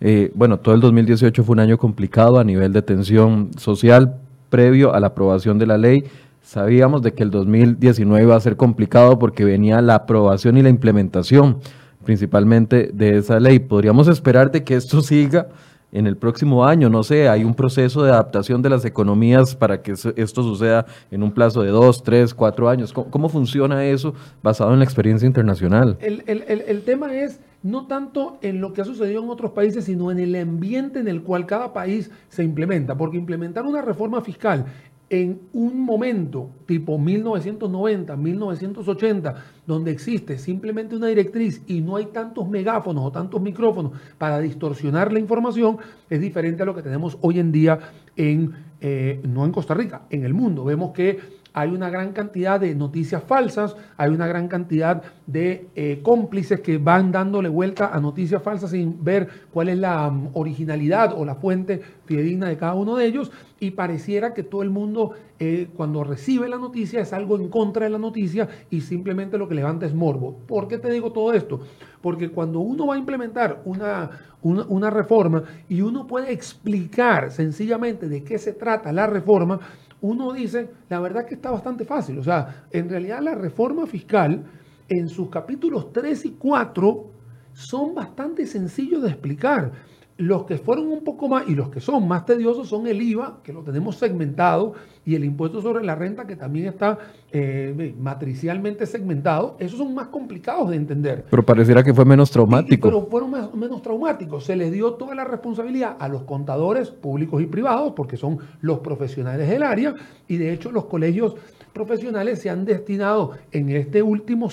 eh, bueno, todo el 2018 fue un año complicado a nivel de tensión social previo a la aprobación de la ley. Sabíamos de que el 2019 iba a ser complicado porque venía la aprobación y la implementación principalmente de esa ley. Podríamos esperar de que esto siga en el próximo año, no sé, hay un proceso de adaptación de las economías para que esto suceda en un plazo de dos, tres, cuatro años. ¿Cómo, funciona eso basado en la experiencia internacional? El, el, el tema es no tanto en lo que ha sucedido en otros países, sino en el ambiente en el cual cada país se implementa. Porque implementar una reforma fiscal en un momento tipo 1990, 1980, donde existe simplemente una directriz y no hay tantos megáfonos o tantos micrófonos para distorsionar la información, es diferente a lo que tenemos hoy en día en, eh, no en Costa Rica, en el mundo. Vemos que hay una gran cantidad de noticias falsas, hay una gran cantidad de eh, cómplices que van dándole vuelta a noticias falsas sin ver cuál es la um, originalidad o la fuente fidedigna de cada uno de ellos y pareciera que todo el mundo eh, cuando recibe la noticia es algo en contra de la noticia y simplemente lo que levanta es morbo. ¿Por qué te digo todo esto? Porque cuando uno va a implementar una, una reforma y uno puede explicar sencillamente de qué se trata la reforma, uno dice, la verdad que está bastante fácil. O sea, en realidad la reforma fiscal en sus capítulos 3 y 4 son bastante sencillos de explicar. Los que fueron un poco más y los que son más tediosos son el IVA, que lo tenemos segmentado, y el impuesto sobre la renta, que también está eh, matricialmente segmentado. Esos son más complicados de entender. Pero pareciera que fue menos traumático. pero fueron menos traumáticos. Se les dio toda la responsabilidad a los contadores públicos y privados, porque son los profesionales del área, y de hecho los colegios profesionales se han destinado en este último,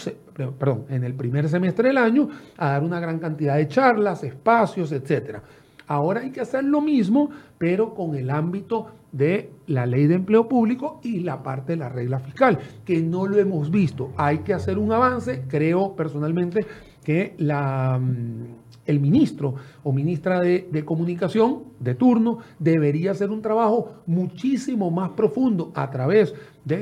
perdón, en el primer semestre del año a dar una gran cantidad de charlas, espacios, etcétera. Ahora hay que hacer lo mismo, pero con el ámbito de la ley de empleo público y la parte de la regla fiscal, que no lo hemos visto. Hay que hacer un avance. Creo personalmente que mm, el ministro o ministra de, de, comunicación de turno debería hacer un trabajo muchísimo más profundo a través de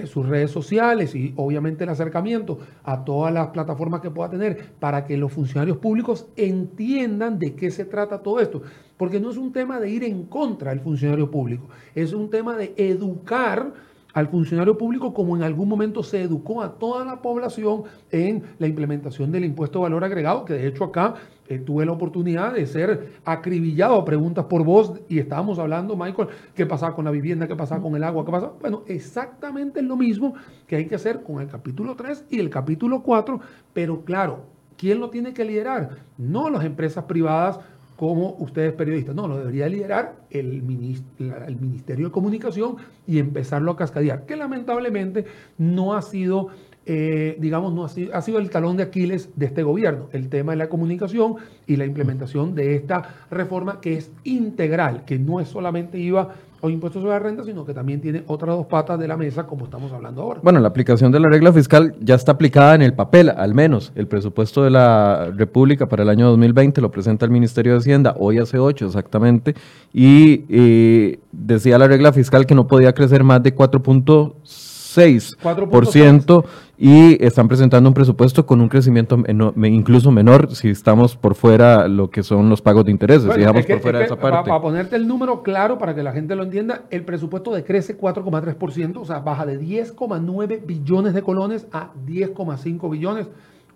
sus redes sociales y obviamente el acercamiento a todas las plataformas que pueda tener para que los funcionarios públicos entiendan de qué se trata todo esto. Porque no es un tema de ir en contra del funcionario público, es un tema de educar al funcionario público como en algún momento se educó a toda la población en la implementación del impuesto de valor agregado, que de hecho acá eh, tuve la oportunidad de ser acribillado a preguntas por voz y estábamos hablando, Michael, qué pasaba con la vivienda, qué pasaba con el agua, qué pasaba. Bueno, exactamente lo mismo que hay que hacer con el capítulo 3 y el capítulo 4, pero claro, ¿quién lo tiene que liderar? No las empresas privadas como ustedes periodistas. No, lo debería liderar el, Ministerio de Comunicación y empezarlo a cascadear, que lamentablemente no ha sido, eh, digamos, no ha sido, ha sido el talón de Aquiles de este gobierno, el tema de la comunicación y la implementación de esta reforma que es integral, que no es solamente IVA o impuestos sobre la renta, sino que también tiene otras dos patas de la mesa, como estamos hablando ahora. Bueno, la aplicación de la regla fiscal ya está aplicada en el papel, al menos. El presupuesto de la República para el año 2020 lo presenta el Ministerio de Hacienda, hoy hace ocho exactamente, y eh, decía la regla fiscal que no podía crecer más de 4.6% y están presentando un presupuesto con un crecimiento incluso menor si estamos por fuera lo que son los pagos de intereses, digamos por fuera de esa parte. Para, ponerte el número claro para que la gente lo entienda, el presupuesto decrece 4,3%, o sea, baja de 10,9 billones de colones a 10,5 billones.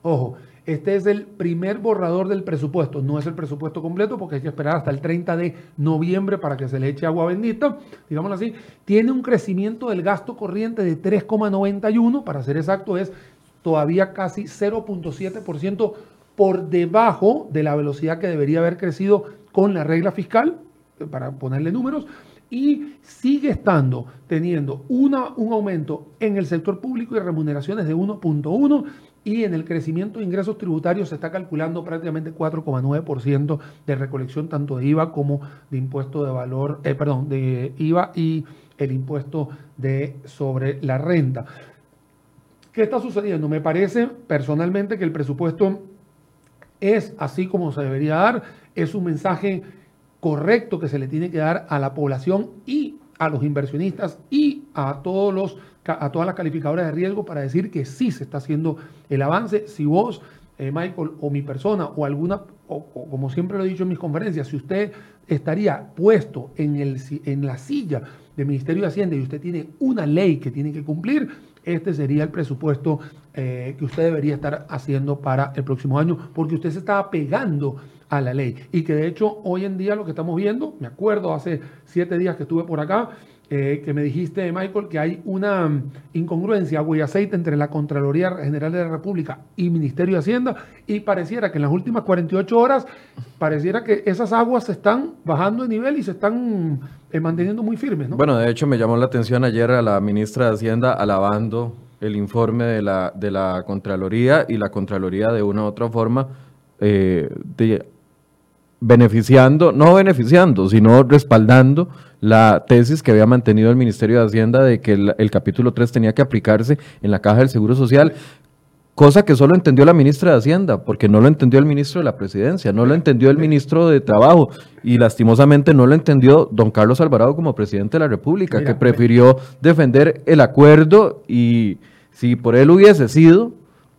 Ojo, este es el primer borrador del presupuesto, no es el presupuesto completo porque hay que esperar hasta el 30 de noviembre para que se le eche agua bendita, digámoslo así. Tiene un crecimiento del gasto corriente de 3,91, para ser exacto es todavía casi 0.7% por debajo de la velocidad que debería haber crecido con la regla fiscal, para ponerle números, y sigue estando teniendo una, un aumento en el sector público y remuneraciones de 1.1 y en el crecimiento de ingresos tributarios se está calculando prácticamente 4,9% de recolección tanto de IVA como de impuesto de valor, eh, perdón, de IVA y el impuesto de sobre la renta. ¿Qué está sucediendo? Me parece personalmente que el presupuesto es así como se debería dar, es un mensaje correcto que se le tiene que dar a la población y a los inversionistas y a todos los a todas las calificadoras de riesgo para decir que sí se está haciendo el avance. Si vos, eh, Michael, o mi persona, o alguna, o, como siempre lo he dicho en mis conferencias, si usted estaría puesto en, el, en la silla del Ministerio de Hacienda y usted tiene una ley que tiene que cumplir, este sería el presupuesto eh, que usted debería estar haciendo para el próximo año, porque usted se está pegando a la ley. Y que de hecho hoy en día lo que estamos viendo, me acuerdo hace siete días que estuve por acá, eh, que me dijiste, Michael, que hay una mm, incongruencia, agua y aceite entre la Contraloría General de la República y Ministerio de Hacienda, y pareciera que en las últimas 48 horas, pareciera que esas aguas se están bajando de nivel y se están eh, manteniendo muy firmes. ¿no? Bueno, de hecho me llamó la atención ayer a la ministra de Hacienda alabando el informe de la, de la Contraloría y la Contraloría de una u otra forma eh, de beneficiando, no beneficiando, sino respaldando la tesis que había mantenido el Ministerio de Hacienda de que el, capítulo 3 tenía que aplicarse en la caja del Seguro Social, cosa que solo entendió la ministra de Hacienda, porque no lo entendió el ministro de la Presidencia, no lo entendió el ministro de Trabajo y lastimosamente no lo entendió don Carlos Alvarado como presidente de la República, que prefirió defender el acuerdo y si por él hubiese sido,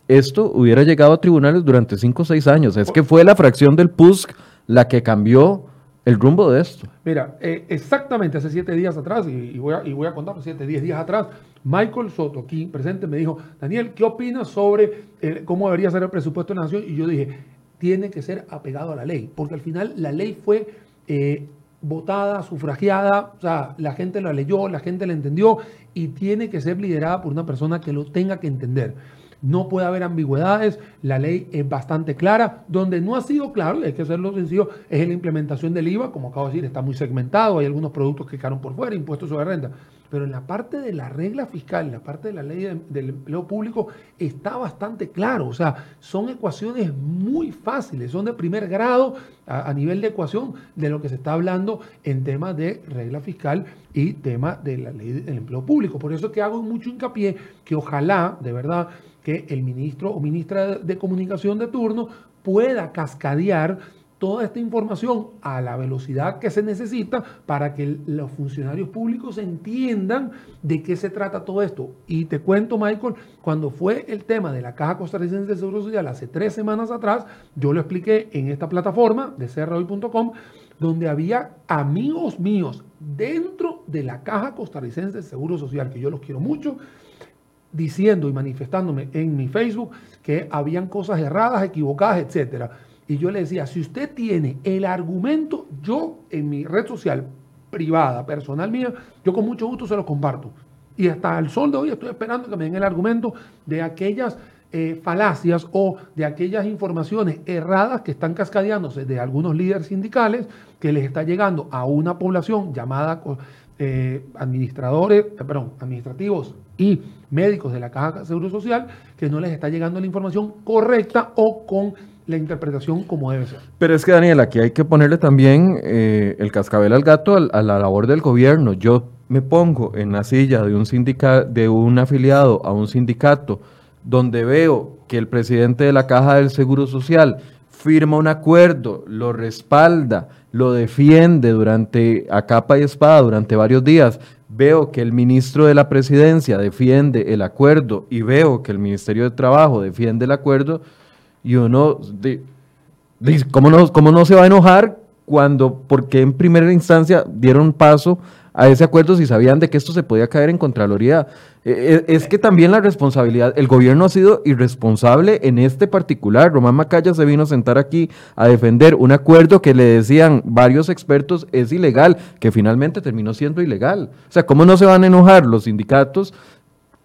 esto hubiera llegado a tribunales durante cinco o seis años. Es que fue la fracción del PUSC la que cambió el rumbo de esto. Mira, eh, exactamente hace siete días atrás, y, voy a, contar siete, diez días atrás, Michael Soto, aquí presente, me dijo, Daniel, ¿qué opinas sobre cómo debería ser el presupuesto de la nación? Y yo dije, tiene que ser apegado a la ley, porque al final la ley fue eh, votada, sufragiada, o sea, la gente la leyó, la gente la entendió, y tiene que ser liderada por una persona que lo tenga que entender no puede haber ambigüedades, la ley es bastante clara, donde no ha sido claro, y hay que hacerlo sencillo, es en la implementación del IVA, como acabo de decir, está muy segmentado, hay algunos productos que quedaron por fuera, impuestos sobre renta, pero en la parte de la regla fiscal, en la parte de la ley del empleo público, está bastante claro, o sea, son ecuaciones muy fáciles, son de primer grado a, nivel de ecuación de lo que se está hablando en temas de regla fiscal y tema de la ley del empleo público. Por eso es que hago mucho hincapié que ojalá, de verdad, que el ministro o ministra de comunicación de turno pueda cascadear toda esta información a la velocidad que se necesita para que los funcionarios públicos entiendan de qué se trata todo esto. Y te cuento, Michael, cuando fue el tema de la Caja Costarricense de Seguro Social hace tres semanas atrás, yo lo expliqué en esta plataforma de cerrahoy.com, donde había amigos míos dentro de la Caja Costarricense de Seguro Social, que yo los quiero mucho, diciendo y manifestándome en mi Facebook que habían cosas erradas, equivocadas, etcétera y yo le decía, si usted tiene el argumento, yo en mi red social privada, personal mía, yo con mucho gusto se lo comparto. Y hasta el sol de hoy estoy esperando que me den el argumento de aquellas eh, falacias o de aquellas informaciones erradas que están cascadeándose de algunos líderes sindicales que les está llegando a una población llamada eh, administradores, eh, perdón, administrativos y médicos de la Caja de Seguro Social, que no les está llegando la información correcta o con la interpretación como debe ser. Pero es que, Daniel, aquí hay que ponerle también eh, el cascabel al gato a, la labor del gobierno. Yo me pongo en la silla de un, de un afiliado a un sindicato donde veo que el presidente de la Caja del Seguro Social firma un acuerdo, lo respalda, lo defiende durante a capa y espada durante varios días. Veo que el ministro de la Presidencia defiende el acuerdo y veo que el Ministerio de Trabajo defiende el acuerdo y uno, dice, ¿cómo, no, ¿cómo no se va a enojar cuando, porque en primera instancia dieron paso a ese acuerdo si sabían de que esto se podía caer en Contraloría? E, e, es que también la responsabilidad, el gobierno ha sido irresponsable en este particular. Román Macaya se vino a sentar aquí a defender un acuerdo que le decían varios expertos es ilegal, que finalmente terminó siendo ilegal. O sea, ¿cómo no se van a enojar los sindicatos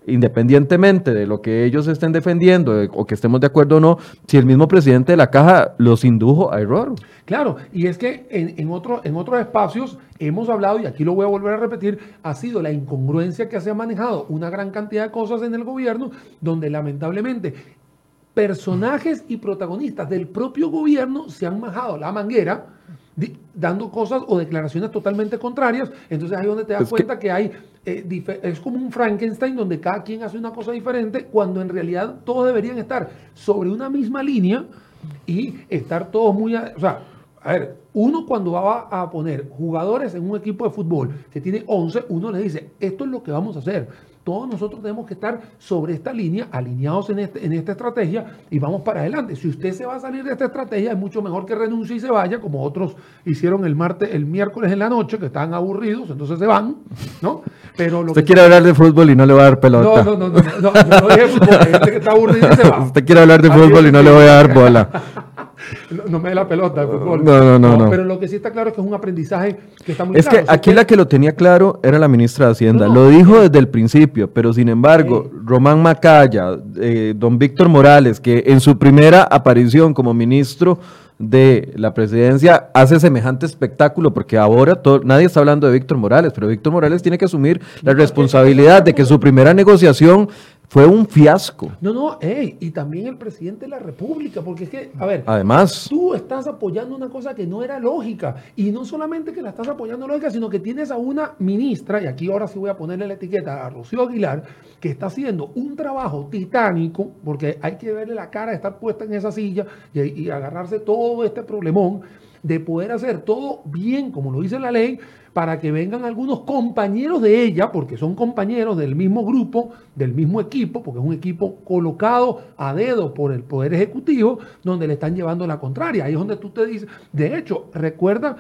independientemente de lo que ellos estén defendiendo o que estemos de acuerdo o no, si el mismo presidente de la caja los indujo a error. Claro, y es que en, en, en otros espacios hemos hablado, y aquí lo voy a volver a repetir, ha sido la incongruencia que se ha manejado una gran cantidad de cosas en el gobierno, donde lamentablemente personajes y protagonistas del propio gobierno se han majado la manguera dando cosas o declaraciones totalmente contrarias. Entonces ahí es donde te das cuenta que, hay, eh, es como un Frankenstein donde cada quien hace una cosa diferente, cuando en realidad todos deberían estar sobre una misma línea y estar todos muy... o sea, a ver, uno cuando va a poner jugadores en un equipo de fútbol que tiene 11, uno le dice, esto es lo que vamos a hacer todos nosotros tenemos que estar sobre esta línea, alineados en, este, en esta estrategia y vamos para adelante. Si usted se va a salir de esta estrategia, es mucho mejor que renuncie y se vaya, como otros hicieron el martes, el miércoles en la noche, que estaban aburridos, entonces se van, ¿no? Pero lo usted quiere hablar de fútbol y no le va a dar pelota. No, no, no, no, no, no, dije fútbol, hay gente que está aburrida y se va. Usted quiere hablar de fútbol y no le voy a dar bola. no, me dé la pelota de fútbol. No, no, no, Pero lo que sí está claro es que es un aprendizaje que está muy es claro. Es que aquí la que lo tenía claro era la ministra de Hacienda. lo dijo desde el principio, pero sin embargo, Román Macaya, eh, don Víctor Morales, que en su primera aparición como ministro de la presidencia hace semejante espectáculo, porque ahora nadie está hablando de Víctor Morales, pero Víctor Morales tiene que asumir la responsabilidad de que su primera negociación fue un fiasco. No, no, y también el presidente de la República, porque es que, a ver, además, tú estás apoyando una cosa que no era lógica, y no solamente que la estás apoyando lógica, sino que tienes a una ministra, y aquí ahora sí voy a ponerle la etiqueta a Rocío Aguilar, que está haciendo un trabajo titánico, porque hay que verle la cara de estar puesta en esa silla y, y agarrarse todo este problemón de poder hacer todo bien, como lo dice la ley, para que vengan algunos compañeros de ella, porque son compañeros del mismo grupo, del mismo equipo, porque es un equipo colocado a dedo por el Poder Ejecutivo, donde le están llevando la contraria. Ahí es donde tú te dices, de hecho, recuerda,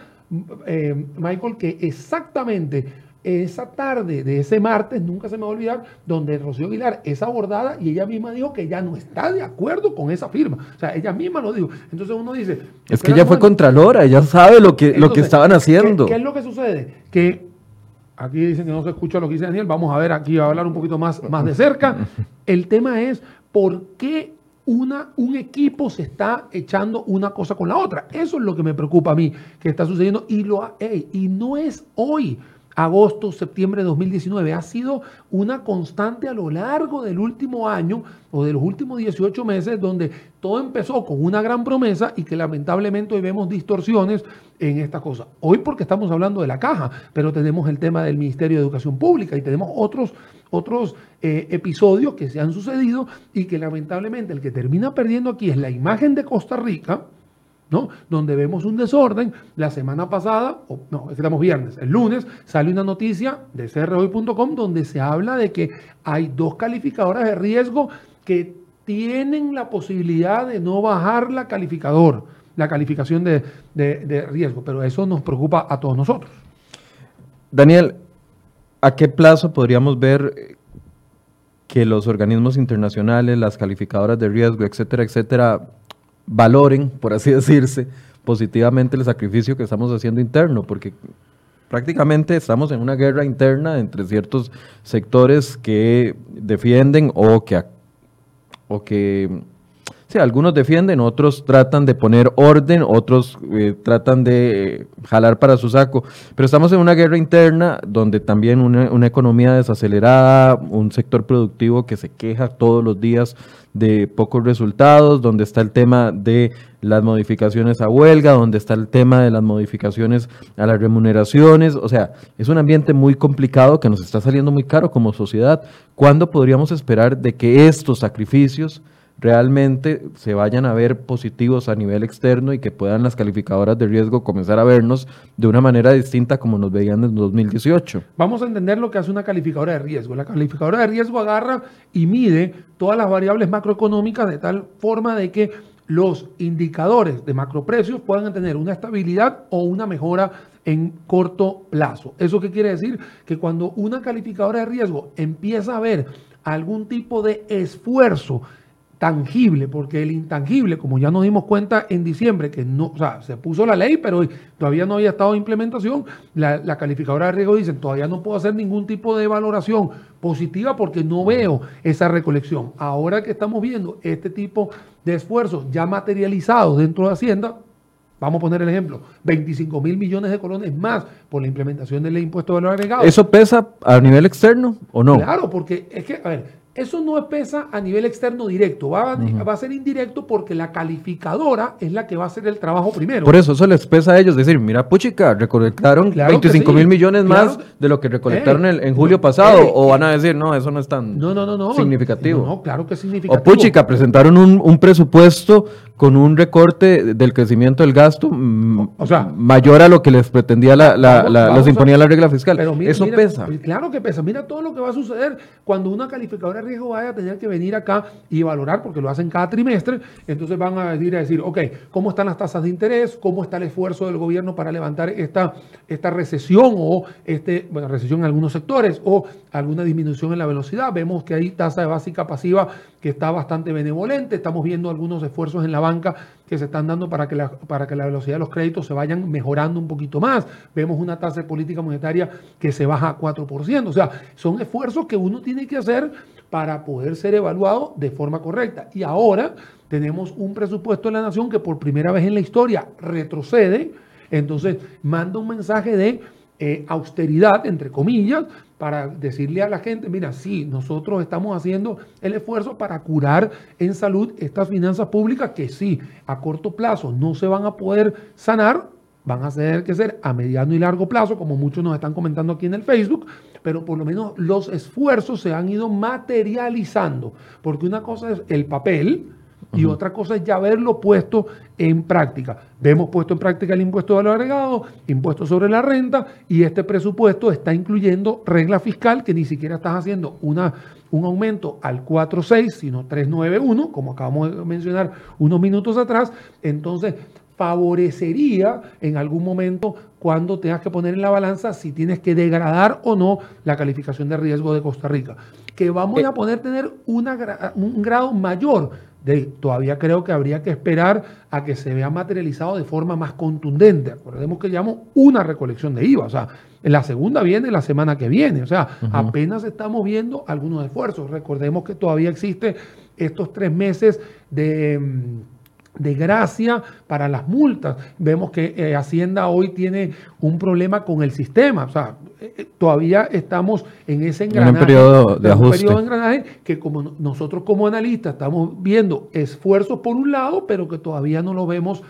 eh, Michael, que exactamente esa tarde de ese martes, nunca se me va a olvidar, donde Rocío Aguilar es abordada y ella misma dijo que ya no está de acuerdo con esa firma. O sea, ella misma lo dijo. Entonces uno dice... Es que ella fue contralora, ella sabe lo que, lo que estaban haciendo. ¿qué, es lo que sucede? Que aquí dicen que no se escucha lo que dice Daniel, vamos a ver aquí, a hablar un poquito más, más de cerca. El tema es por qué una, un equipo se está echando una cosa con la otra. Eso es lo que me preocupa a mí, que está sucediendo. Y, lo, y no es hoy agosto, septiembre de 2019. Ha sido una constante a lo largo del último año o de los últimos 18 meses donde todo empezó con una gran promesa y que lamentablemente hoy vemos distorsiones en esta cosa. Hoy porque estamos hablando de la caja, pero tenemos el tema del Ministerio de Educación Pública y tenemos otros, otros eh, episodios que se han sucedido y que lamentablemente el que termina perdiendo aquí es la imagen de Costa Rica Donde vemos un desorden. La semana pasada, o, no, estamos viernes, el lunes, sale una noticia de crhoy.com donde se habla de que hay dos calificadoras de riesgo que tienen la posibilidad de no bajar la calificador, la calificación de, de riesgo, pero eso nos preocupa a todos nosotros. Daniel, ¿a qué plazo podríamos ver que los organismos internacionales, las calificadoras de riesgo, etcétera, etcétera, valoren, por así decirse, positivamente el sacrificio que estamos haciendo interno, porque prácticamente estamos en una guerra interna entre ciertos sectores que defienden o que, o que Sí, algunos defienden, otros tratan de poner orden, otros eh, tratan de eh, jalar para su saco. Pero estamos en una guerra interna donde también una, una, economía desacelerada, un sector productivo que se queja todos los días de pocos resultados, donde está el tema de las modificaciones a huelga, donde está el tema de las modificaciones a las remuneraciones. O sea, es un ambiente muy complicado que nos está saliendo muy caro como sociedad. ¿Cuándo podríamos esperar de que estos sacrificios realmente se vayan a ver positivos a nivel externo y que puedan las calificadoras de riesgo comenzar a vernos de una manera distinta como nos veían en 2018. Vamos a entender lo que hace una calificadora de riesgo. La calificadora de riesgo agarra y mide todas las variables macroeconómicas de tal forma de que los indicadores de macroprecios puedan tener una estabilidad o una mejora en corto plazo. ¿Eso qué quiere decir? Que cuando una calificadora de riesgo empieza a ver algún tipo de esfuerzo tangible, porque el intangible, como ya nos dimos cuenta en diciembre, que no, o sea, se puso la ley, pero todavía no había estado en implementación, la, calificadora de riesgo dice, todavía no puedo hacer ningún tipo de valoración positiva porque no veo esa recolección. Ahora que estamos viendo este tipo de esfuerzos ya materializados dentro de Hacienda, Vamos a poner el ejemplo, 25 mil millones de colones más por la implementación del impuesto de valor agregado. ¿Eso pesa a nivel externo o no? Claro, porque es que, a ver, eso no pesa a nivel externo directo, va a, va a, ser indirecto porque la calificadora es la que va a hacer el trabajo primero. Por eso, eso les pesa a ellos decir, mira, puchica, recolectaron 25 mil millones más de lo que recolectaron en, julio pasado, o van a decir, no, eso no es tan no, no, no, significativo. No, claro que es significativo. O puchica, presentaron un, un presupuesto con un recorte del crecimiento del gasto mm, o sea, mayor a lo que les pretendía la, la, imponía la regla fiscal. Pero Eso pesa. Claro que pesa. Mira todo lo que va a suceder cuando una calificadora riesgo vaya a tener que venir acá y valorar, porque lo hacen cada trimestre. Entonces van a venir a decir, ok, ¿cómo están las tasas de interés? ¿Cómo está el esfuerzo del gobierno para levantar esta, esta recesión o este, bueno, recesión en algunos sectores o alguna disminución en la velocidad? Vemos que hay tasa de básica pasiva que está bastante benevolente. Estamos viendo algunos esfuerzos en la banca que se están dando para que, la, para que la velocidad de los créditos se vayan mejorando un poquito más. Vemos una tasa de política monetaria que se baja a 4%. O sea, son esfuerzos que uno tiene que hacer para poder ser evaluado de forma correcta. Y ahora tenemos un presupuesto de la nación que por primera vez en la historia retrocede. Entonces, manda un mensaje de eh, austeridad, entre comillas, para decirle a la gente, mira, sí, nosotros estamos haciendo el esfuerzo para curar en salud estas finanzas públicas que sí, a corto plazo no se van a poder sanar, van a tener que ser a mediano y largo plazo, como muchos nos están comentando aquí en el Facebook, pero por lo menos los esfuerzos se han ido materializando, porque una cosa es el papel, y otra cosa es ya haberlo puesto en práctica. Vemos puesto en práctica el impuesto de valor agregado, impuesto sobre la renta, y este presupuesto está incluyendo regla fiscal que ni siquiera estás haciendo una, un aumento al 4.6, sino 3.91, como acabamos de mencionar unos minutos atrás. Entonces, favorecería en algún momento cuando tengas que poner en la balanza si tienes que degradar o no la calificación de riesgo de Costa Rica. Que vamos eh, a poder tener una, un grado mayor todavía creo que habría que esperar a que se vea materializado de forma más contundente. Acordemos que llevamos una recolección de IVA, o sea, la segunda viene la semana que viene, o sea, apenas estamos viendo algunos esfuerzos. Recordemos que todavía existe estos tres meses de mm, de gracia para las multas. Vemos que eh, Hacienda hoy tiene un problema con el sistema. O sea, eh, eh, todavía estamos en ese engranaje. En un periodo de ajuste. Un periodo de engranaje que como nosotros como analistas estamos viendo esfuerzos por un lado, pero que todavía no lo vemos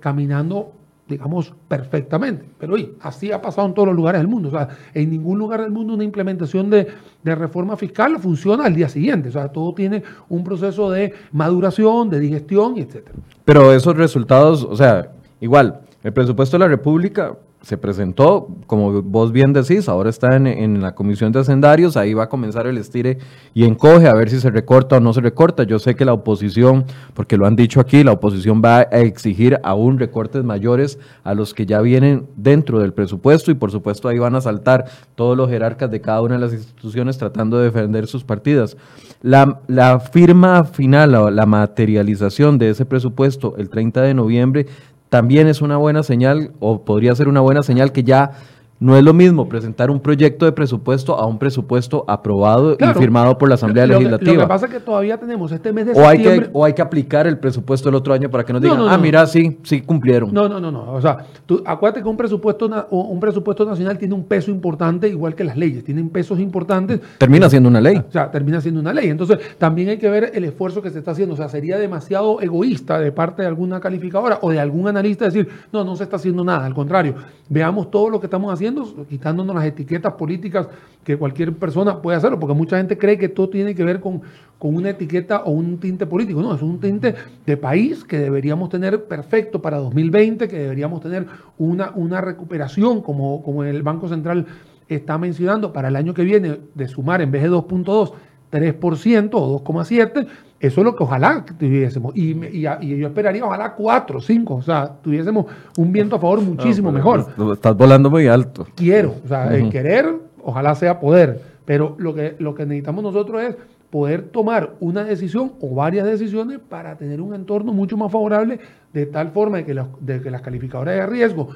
caminando digamos, perfectamente. Pero oye, así ha pasado en todos los lugares del mundo. O sea, en ningún lugar del mundo una implementación de, de, reforma fiscal funciona al día siguiente. O sea, todo tiene un proceso de maduración, de digestión, etcétera. Pero esos resultados, o sea, igual, el presupuesto de la República se presentó, como vos bien decís, ahora está en, la comisión de hacendarios, ahí va a comenzar el estire y encoge a ver si se recorta o no se recorta. Yo sé que la oposición, porque lo han dicho aquí, la oposición va a exigir aún recortes mayores a los que ya vienen dentro del presupuesto y por supuesto ahí van a saltar todos los jerarcas de cada una de las instituciones tratando de defender sus partidas. La, la firma final, o la materialización de ese presupuesto el 30 de noviembre también es una buena señal o podría ser una buena señal que ya no es lo mismo presentar un proyecto de presupuesto a un presupuesto aprobado y firmado por la Asamblea Legislativa. lo que pasa es que todavía tenemos este mes de o Hay que, o hay que aplicar el presupuesto del otro año para que nos digan, ah, mira, sí, sí cumplieron. No, no, no, no. O sea, tú, acuérdate que un presupuesto, un presupuesto nacional tiene un peso importante, igual que las leyes, tienen pesos importantes. Termina siendo una ley. O sea, termina siendo una ley. Entonces, también hay que ver el esfuerzo que se está haciendo. O sea, sería demasiado egoísta de parte de alguna calificadora o de algún analista decir, no, no se está haciendo nada. Al contrario, veamos todo lo que estamos haciendo quitándonos las etiquetas políticas que cualquier persona puede hacerlo, porque mucha gente cree que todo tiene que ver con, con una etiqueta o un tinte político. No, es un tinte de país que deberíamos tener perfecto para 2020, que deberíamos tener una, una recuperación, como, como el Banco Central está mencionando, para el año que viene, de sumar en vez de 2.2, 3% o 2,7%, eso es lo que ojalá tuviésemos. Y, yo esperaría ojalá 4, 5, o sea, tuviésemos un viento a favor muchísimo mejor. Estás volando muy alto. Quiero, o sea, el querer, ojalá sea poder. Pero lo que, lo que necesitamos nosotros es poder tomar una decisión o varias decisiones para tener un entorno mucho más favorable, de tal forma de que, de que las calificadoras de riesgo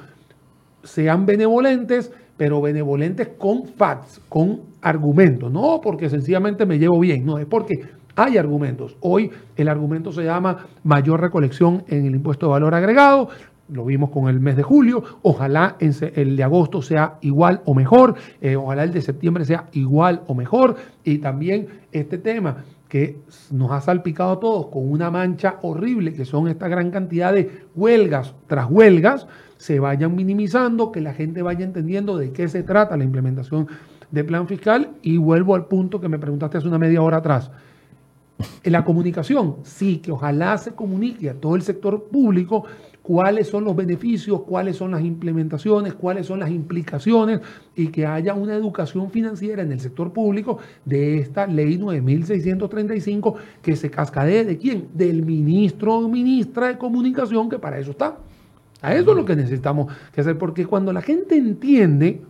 sean benevolentes, pero benevolentes con facts, con argumentos, no porque sencillamente me llevo bien, no, es porque hay argumentos. Hoy el argumento se llama mayor recolección en el impuesto de valor agregado. Lo vimos con el mes de julio. Ojalá el de agosto sea igual o mejor. Eh, ojalá el de septiembre sea igual o mejor. Y también este tema que nos ha salpicado a todos con una mancha horrible, que son esta gran cantidad de huelgas tras huelgas, se vayan minimizando, que la gente vaya entendiendo de qué se trata la implementación de plan fiscal. Y vuelvo al punto que me preguntaste hace una media hora atrás en la comunicación, sí, que ojalá se comunique a todo el sector público cuáles son los beneficios, cuáles son las implementaciones, cuáles son las implicaciones y que haya una educación financiera en el sector público de esta ley 9635 que se cascadee de quién? Del ministro o ministra de comunicación que para eso está. A eso es lo que necesitamos que hacer, porque cuando la gente entiende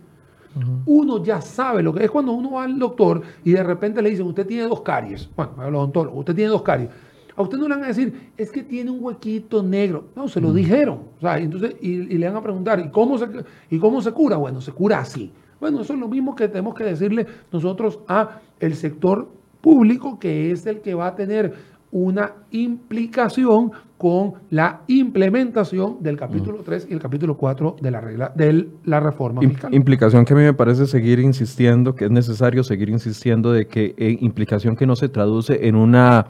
uno ya sabe lo que es cuando uno va al doctor y de repente le dicen, usted tiene dos caries. Bueno, al odontólogo, usted tiene dos caries. A usted no le van a decir, es que tiene un huequito negro. No, se lo dijeron. O sea, entonces, y, le van a preguntar, ¿y cómo, se, ¿y cómo se cura? Bueno, se cura así. Bueno, eso es lo mismo que tenemos que decirle nosotros a el sector público, que es el que va a tener una implicación con la implementación del capítulo 3 y el capítulo 4 de la regla de la reforma fiscal. Implicación que a mí me parece seguir insistiendo, que es necesario seguir insistiendo de que eh, implicación que no se traduce en una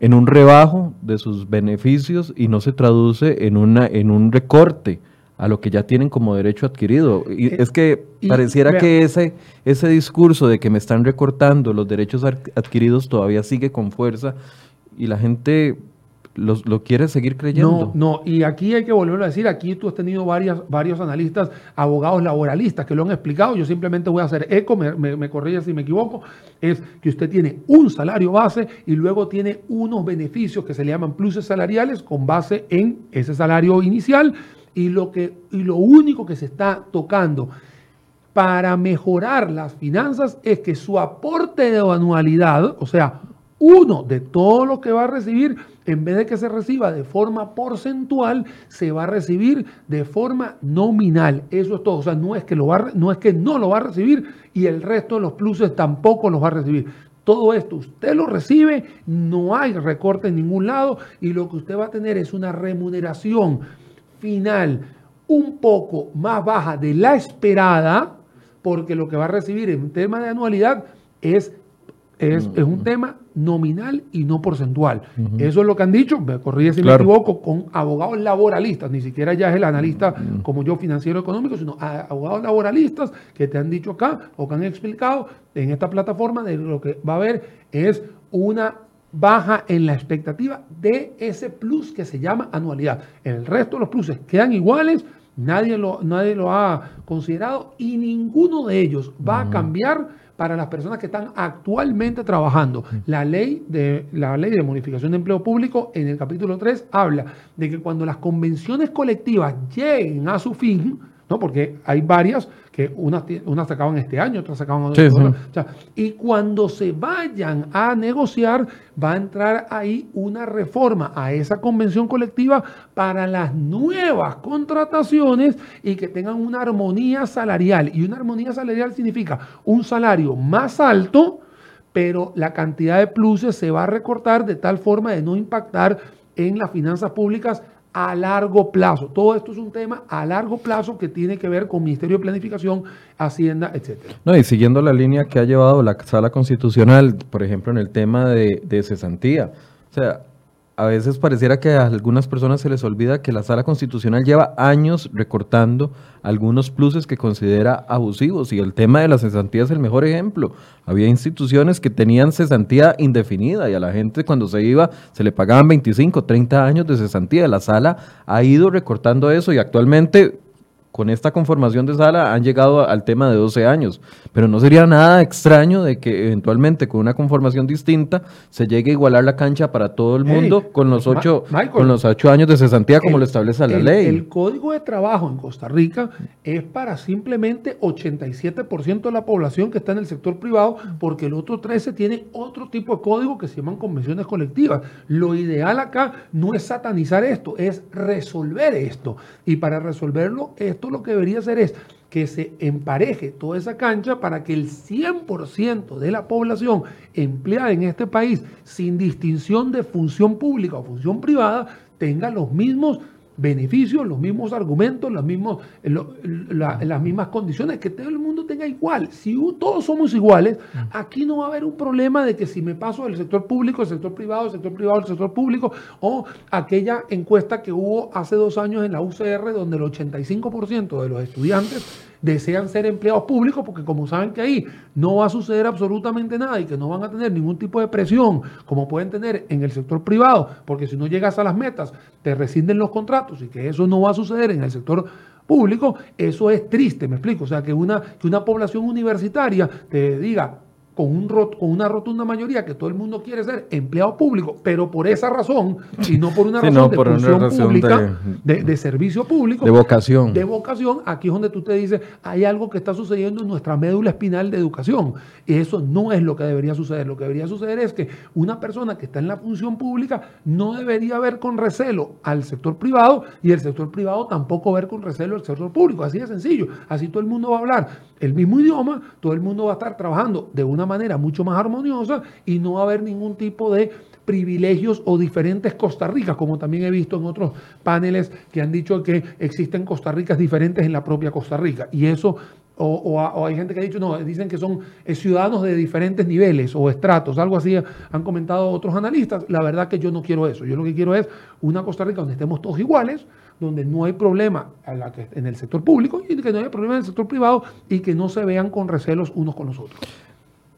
en un rebajo de sus beneficios y no se traduce en una en un recorte a lo que ya tienen como derecho adquirido. Y eh, es que pareciera que ese, ese discurso de que me están recortando los derechos adquiridos todavía sigue con fuerza y la gente lo quiere seguir creyendo. No, no, y aquí hay que volverlo a decir, aquí tú has tenido varias, varios analistas, abogados laboralistas que lo han explicado, yo simplemente voy a hacer eco, me, me, corrige si me equivoco, es que usted tiene un salario base y luego tiene unos beneficios que se le llaman pluses salariales con base en ese salario inicial y lo, que, y lo único que se está tocando para mejorar las finanzas es que su aporte de anualidad, o sea, uno de todo lo que va a recibir, en vez de que se reciba de forma porcentual, se va a recibir de forma nominal. Eso es todo. O sea, no es que, no, es que no lo va a recibir y el resto de los pluses tampoco los va a recibir. Todo esto usted lo recibe, no hay recorte en ningún lado y lo que usted va a tener es una remuneración final un poco más baja de la esperada, porque lo que va a recibir en tema de anualidad es es, es un tema nominal y no porcentual. Eso es lo que han dicho, me corrige si me equivoco, con abogados laboralistas, ni siquiera ya es el analista como yo financiero económico, sino abogados laboralistas que te han dicho acá o que han explicado en esta plataforma de lo que va a haber es una baja en la expectativa de ese plus que se llama anualidad. El resto de los pluses quedan iguales, nadie lo, nadie lo ha considerado y ninguno de ellos va a cambiar para las personas que están actualmente trabajando. La ley de, la ley de modificación de empleo público en el capítulo 3 habla de que cuando las convenciones colectivas lleguen a su fin, ¿no? porque hay varias que unas, unas se acaban este año, otras se acaban y cuando se vayan a negociar, va a entrar ahí una reforma a esa convención colectiva para las nuevas contrataciones y que tengan una armonía salarial. Y una armonía salarial significa un salario más alto, pero la cantidad de pluses se va a recortar de tal forma de no impactar en las finanzas públicas a largo plazo. Todo esto es un tema a largo plazo que tiene que ver con Ministerio de Planificación, Hacienda, etcétera. No, y siguiendo la línea que ha llevado la Sala Constitucional, por ejemplo, en el tema de, de cesantía. O sea, a veces pareciera que a algunas personas se les olvida que la sala constitucional lleva años recortando algunos pluses que considera abusivos y el tema de la cesantía es el mejor ejemplo. Había instituciones que tenían cesantía indefinida y a la gente cuando se iba se le pagaban 25, 30 años de cesantía. La sala ha ido recortando eso y actualmente con esta conformación de sala han llegado al tema de 12 años, pero no sería nada extraño de que eventualmente con una conformación distinta se llegue a igualar la cancha para todo el mundo con los ocho, con los ocho años de cesantía como lo establece la ley. El código de trabajo en Costa Rica es para simplemente 87% de la población que está en el sector privado, porque el otro 13 tiene otro tipo de código que se llaman convenciones colectivas. Lo ideal acá no es satanizar esto, es resolver esto. Y para resolverlo, esto lo que debería hacer es que se empareje toda esa cancha para que el 100% de la población empleada en este país, sin distinción de función pública o función privada, tenga los mismos beneficios, los mismos argumentos, los mismos, las mismas condiciones, que todo el mundo tenga igual. Si todos somos iguales, aquí no va a haber un problema de que si me paso del sector público al sector privado, del sector privado al sector público, o aquella encuesta que hubo hace dos años en la UCR, donde el 85% de los estudiantes desean ser empleados públicos porque como saben que ahí no va a suceder absolutamente nada y que no van a tener ningún tipo de presión como pueden tener en el sector privado, porque si no llegas a las metas te rescinden los contratos y que eso no va a suceder en el sector público, eso es triste, me explico. O sea, que una, que una población universitaria te diga, con, un con una rotunda mayoría que todo el mundo quiere ser empleado público, pero por esa razón, y no por una razón de función pública, de, servicio público, de vocación. De vocación, aquí es donde tú te dices, hay algo que está sucediendo en nuestra médula espinal de educación. Y eso no es lo que debería suceder. Lo que debería suceder es que una persona que está en la función pública no debería ver con recelo al sector privado y el sector privado tampoco ver con recelo al sector público. Así de sencillo. Así todo el mundo va a hablar el mismo idioma, todo el mundo va a estar trabajando de una manera mucho más armoniosa y no va a haber ningún tipo de privilegios o diferentes Costa Ricas, como también he visto en otros paneles que han dicho que existen Costa Ricas diferentes en la propia Costa Rica. Y eso, o, hay gente que ha dicho, no, dicen que son eh, ciudadanos de diferentes niveles o estratos, algo así han comentado otros analistas. La verdad que yo no quiero eso. Yo lo que quiero es una Costa Rica donde estemos todos iguales, donde no hay problema en el sector público y que no hay problema en el sector privado y que no se vean con recelos unos con los otros.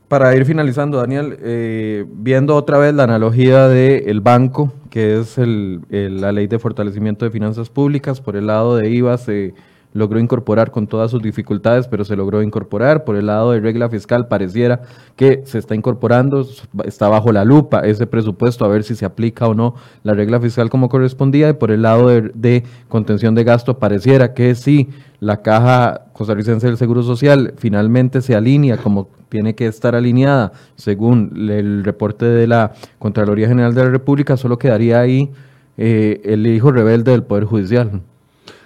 Para ir finalizando, Daniel, eh, viendo otra vez la analogía del banco, que es la ley de fortalecimiento de finanzas públicas, por el lado de IVA se logró incorporar con todas sus dificultades, pero se logró incorporar. Por el lado de regla fiscal pareciera que se está incorporando, está bajo la lupa ese presupuesto a ver si se aplica o no la regla fiscal como correspondía. Y por el lado de, contención de gasto pareciera que si la caja costarricense del Seguro Social finalmente se alinea como tiene que estar alineada según el reporte de la Contraloría General de la República, solo quedaría ahí eh, el hijo rebelde del Poder Judicial.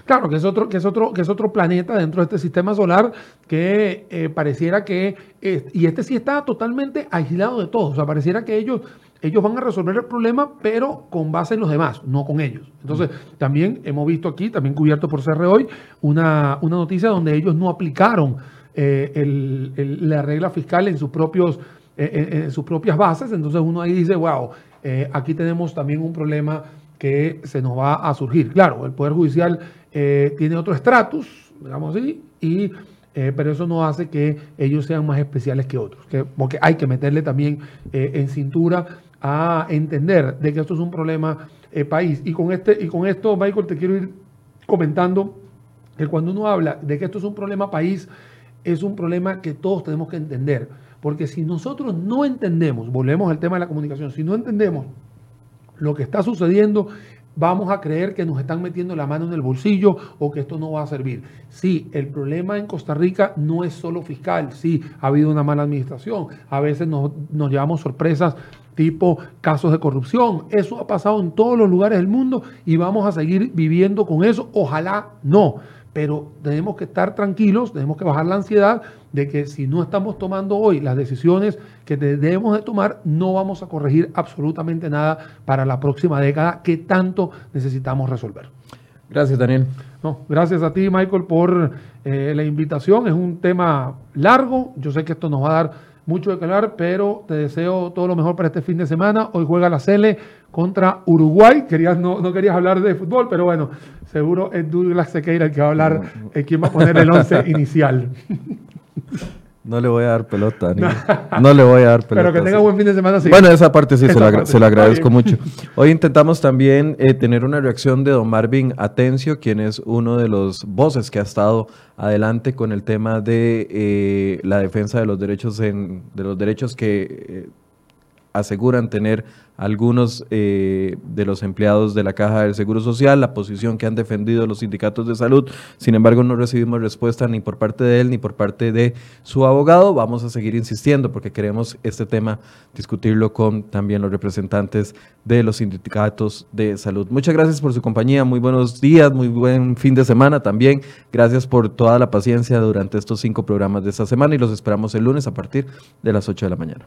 Claro, que es otro, que es otro, que es otro planeta dentro de este sistema solar que eh, pareciera que, y este sí está totalmente aislado de todo, o sea, pareciera que ellos, ellos van a resolver el problema, pero con base en los demás, no con ellos. Entonces, también hemos visto aquí, también cubierto por CR hoy, una, noticia donde ellos no aplicaron eh, la regla fiscal en sus propios en, sus propias bases, entonces uno ahí dice, wow, aquí tenemos también un problema que se nos va a surgir. Claro, el Poder Judicial tiene otro estatus, digamos así, y pero eso no hace que ellos sean más especiales que otros, porque hay que meterle también en cintura a entender de que esto es un problema país. Y con, este, y con esto, Michael, te quiero ir comentando que cuando uno habla de que esto es un problema país, es un problema que todos tenemos que entender. Porque si nosotros no entendemos, volvemos al tema de la comunicación, si no entendemos lo que está sucediendo, vamos a creer que nos están metiendo la mano en el bolsillo o que esto no va a servir. Sí, el problema en Costa Rica no es solo fiscal, sí, ha habido una mala administración, a veces nos, nos llevamos sorpresas tipo casos de corrupción. Eso ha pasado en todos los lugares del mundo y vamos a seguir viviendo con eso. Ojalá no, pero tenemos que estar tranquilos, tenemos que bajar la ansiedad de que si no estamos tomando hoy las decisiones que debemos de tomar, no vamos a corregir absolutamente nada para la próxima década que tanto necesitamos resolver. Gracias, Daniel. No, gracias a ti, Michael, por eh, la invitación. Es un tema largo. Yo sé que esto nos va a dar mucho de hablar, pero te deseo todo lo mejor para este fin de semana. Hoy juega la Cele contra Uruguay. Querías, no, no querías hablar de fútbol, pero bueno, seguro es Douglas Sequeira el que va a hablar, el quién va a poner el once inicial. No le voy a dar pelota. no le voy a dar pelota. Pero que tenga buen fin de semana. Sí. Bueno, esa parte sí, se, la, agradezco mucho. Hoy intentamos también eh, tener una reacción de don Marvin Atencio, quien es uno de los voces que ha estado adelante con el tema de eh, la defensa de los derechos, en, de los derechos que eh, aseguran tener algunos eh, de los empleados de la Caja del Seguro Social, la posición que han defendido los sindicatos de salud. Sin embargo, no recibimos respuesta ni por parte de él ni por parte de su abogado. Vamos a seguir insistiendo porque queremos este tema discutirlo con también los representantes de los sindicatos de salud. Muchas gracias por su compañía, muy buenos días, muy buen fin de semana también. Gracias por toda la paciencia durante estos cinco programas de esta semana y los esperamos el lunes a partir de las 8 de la mañana.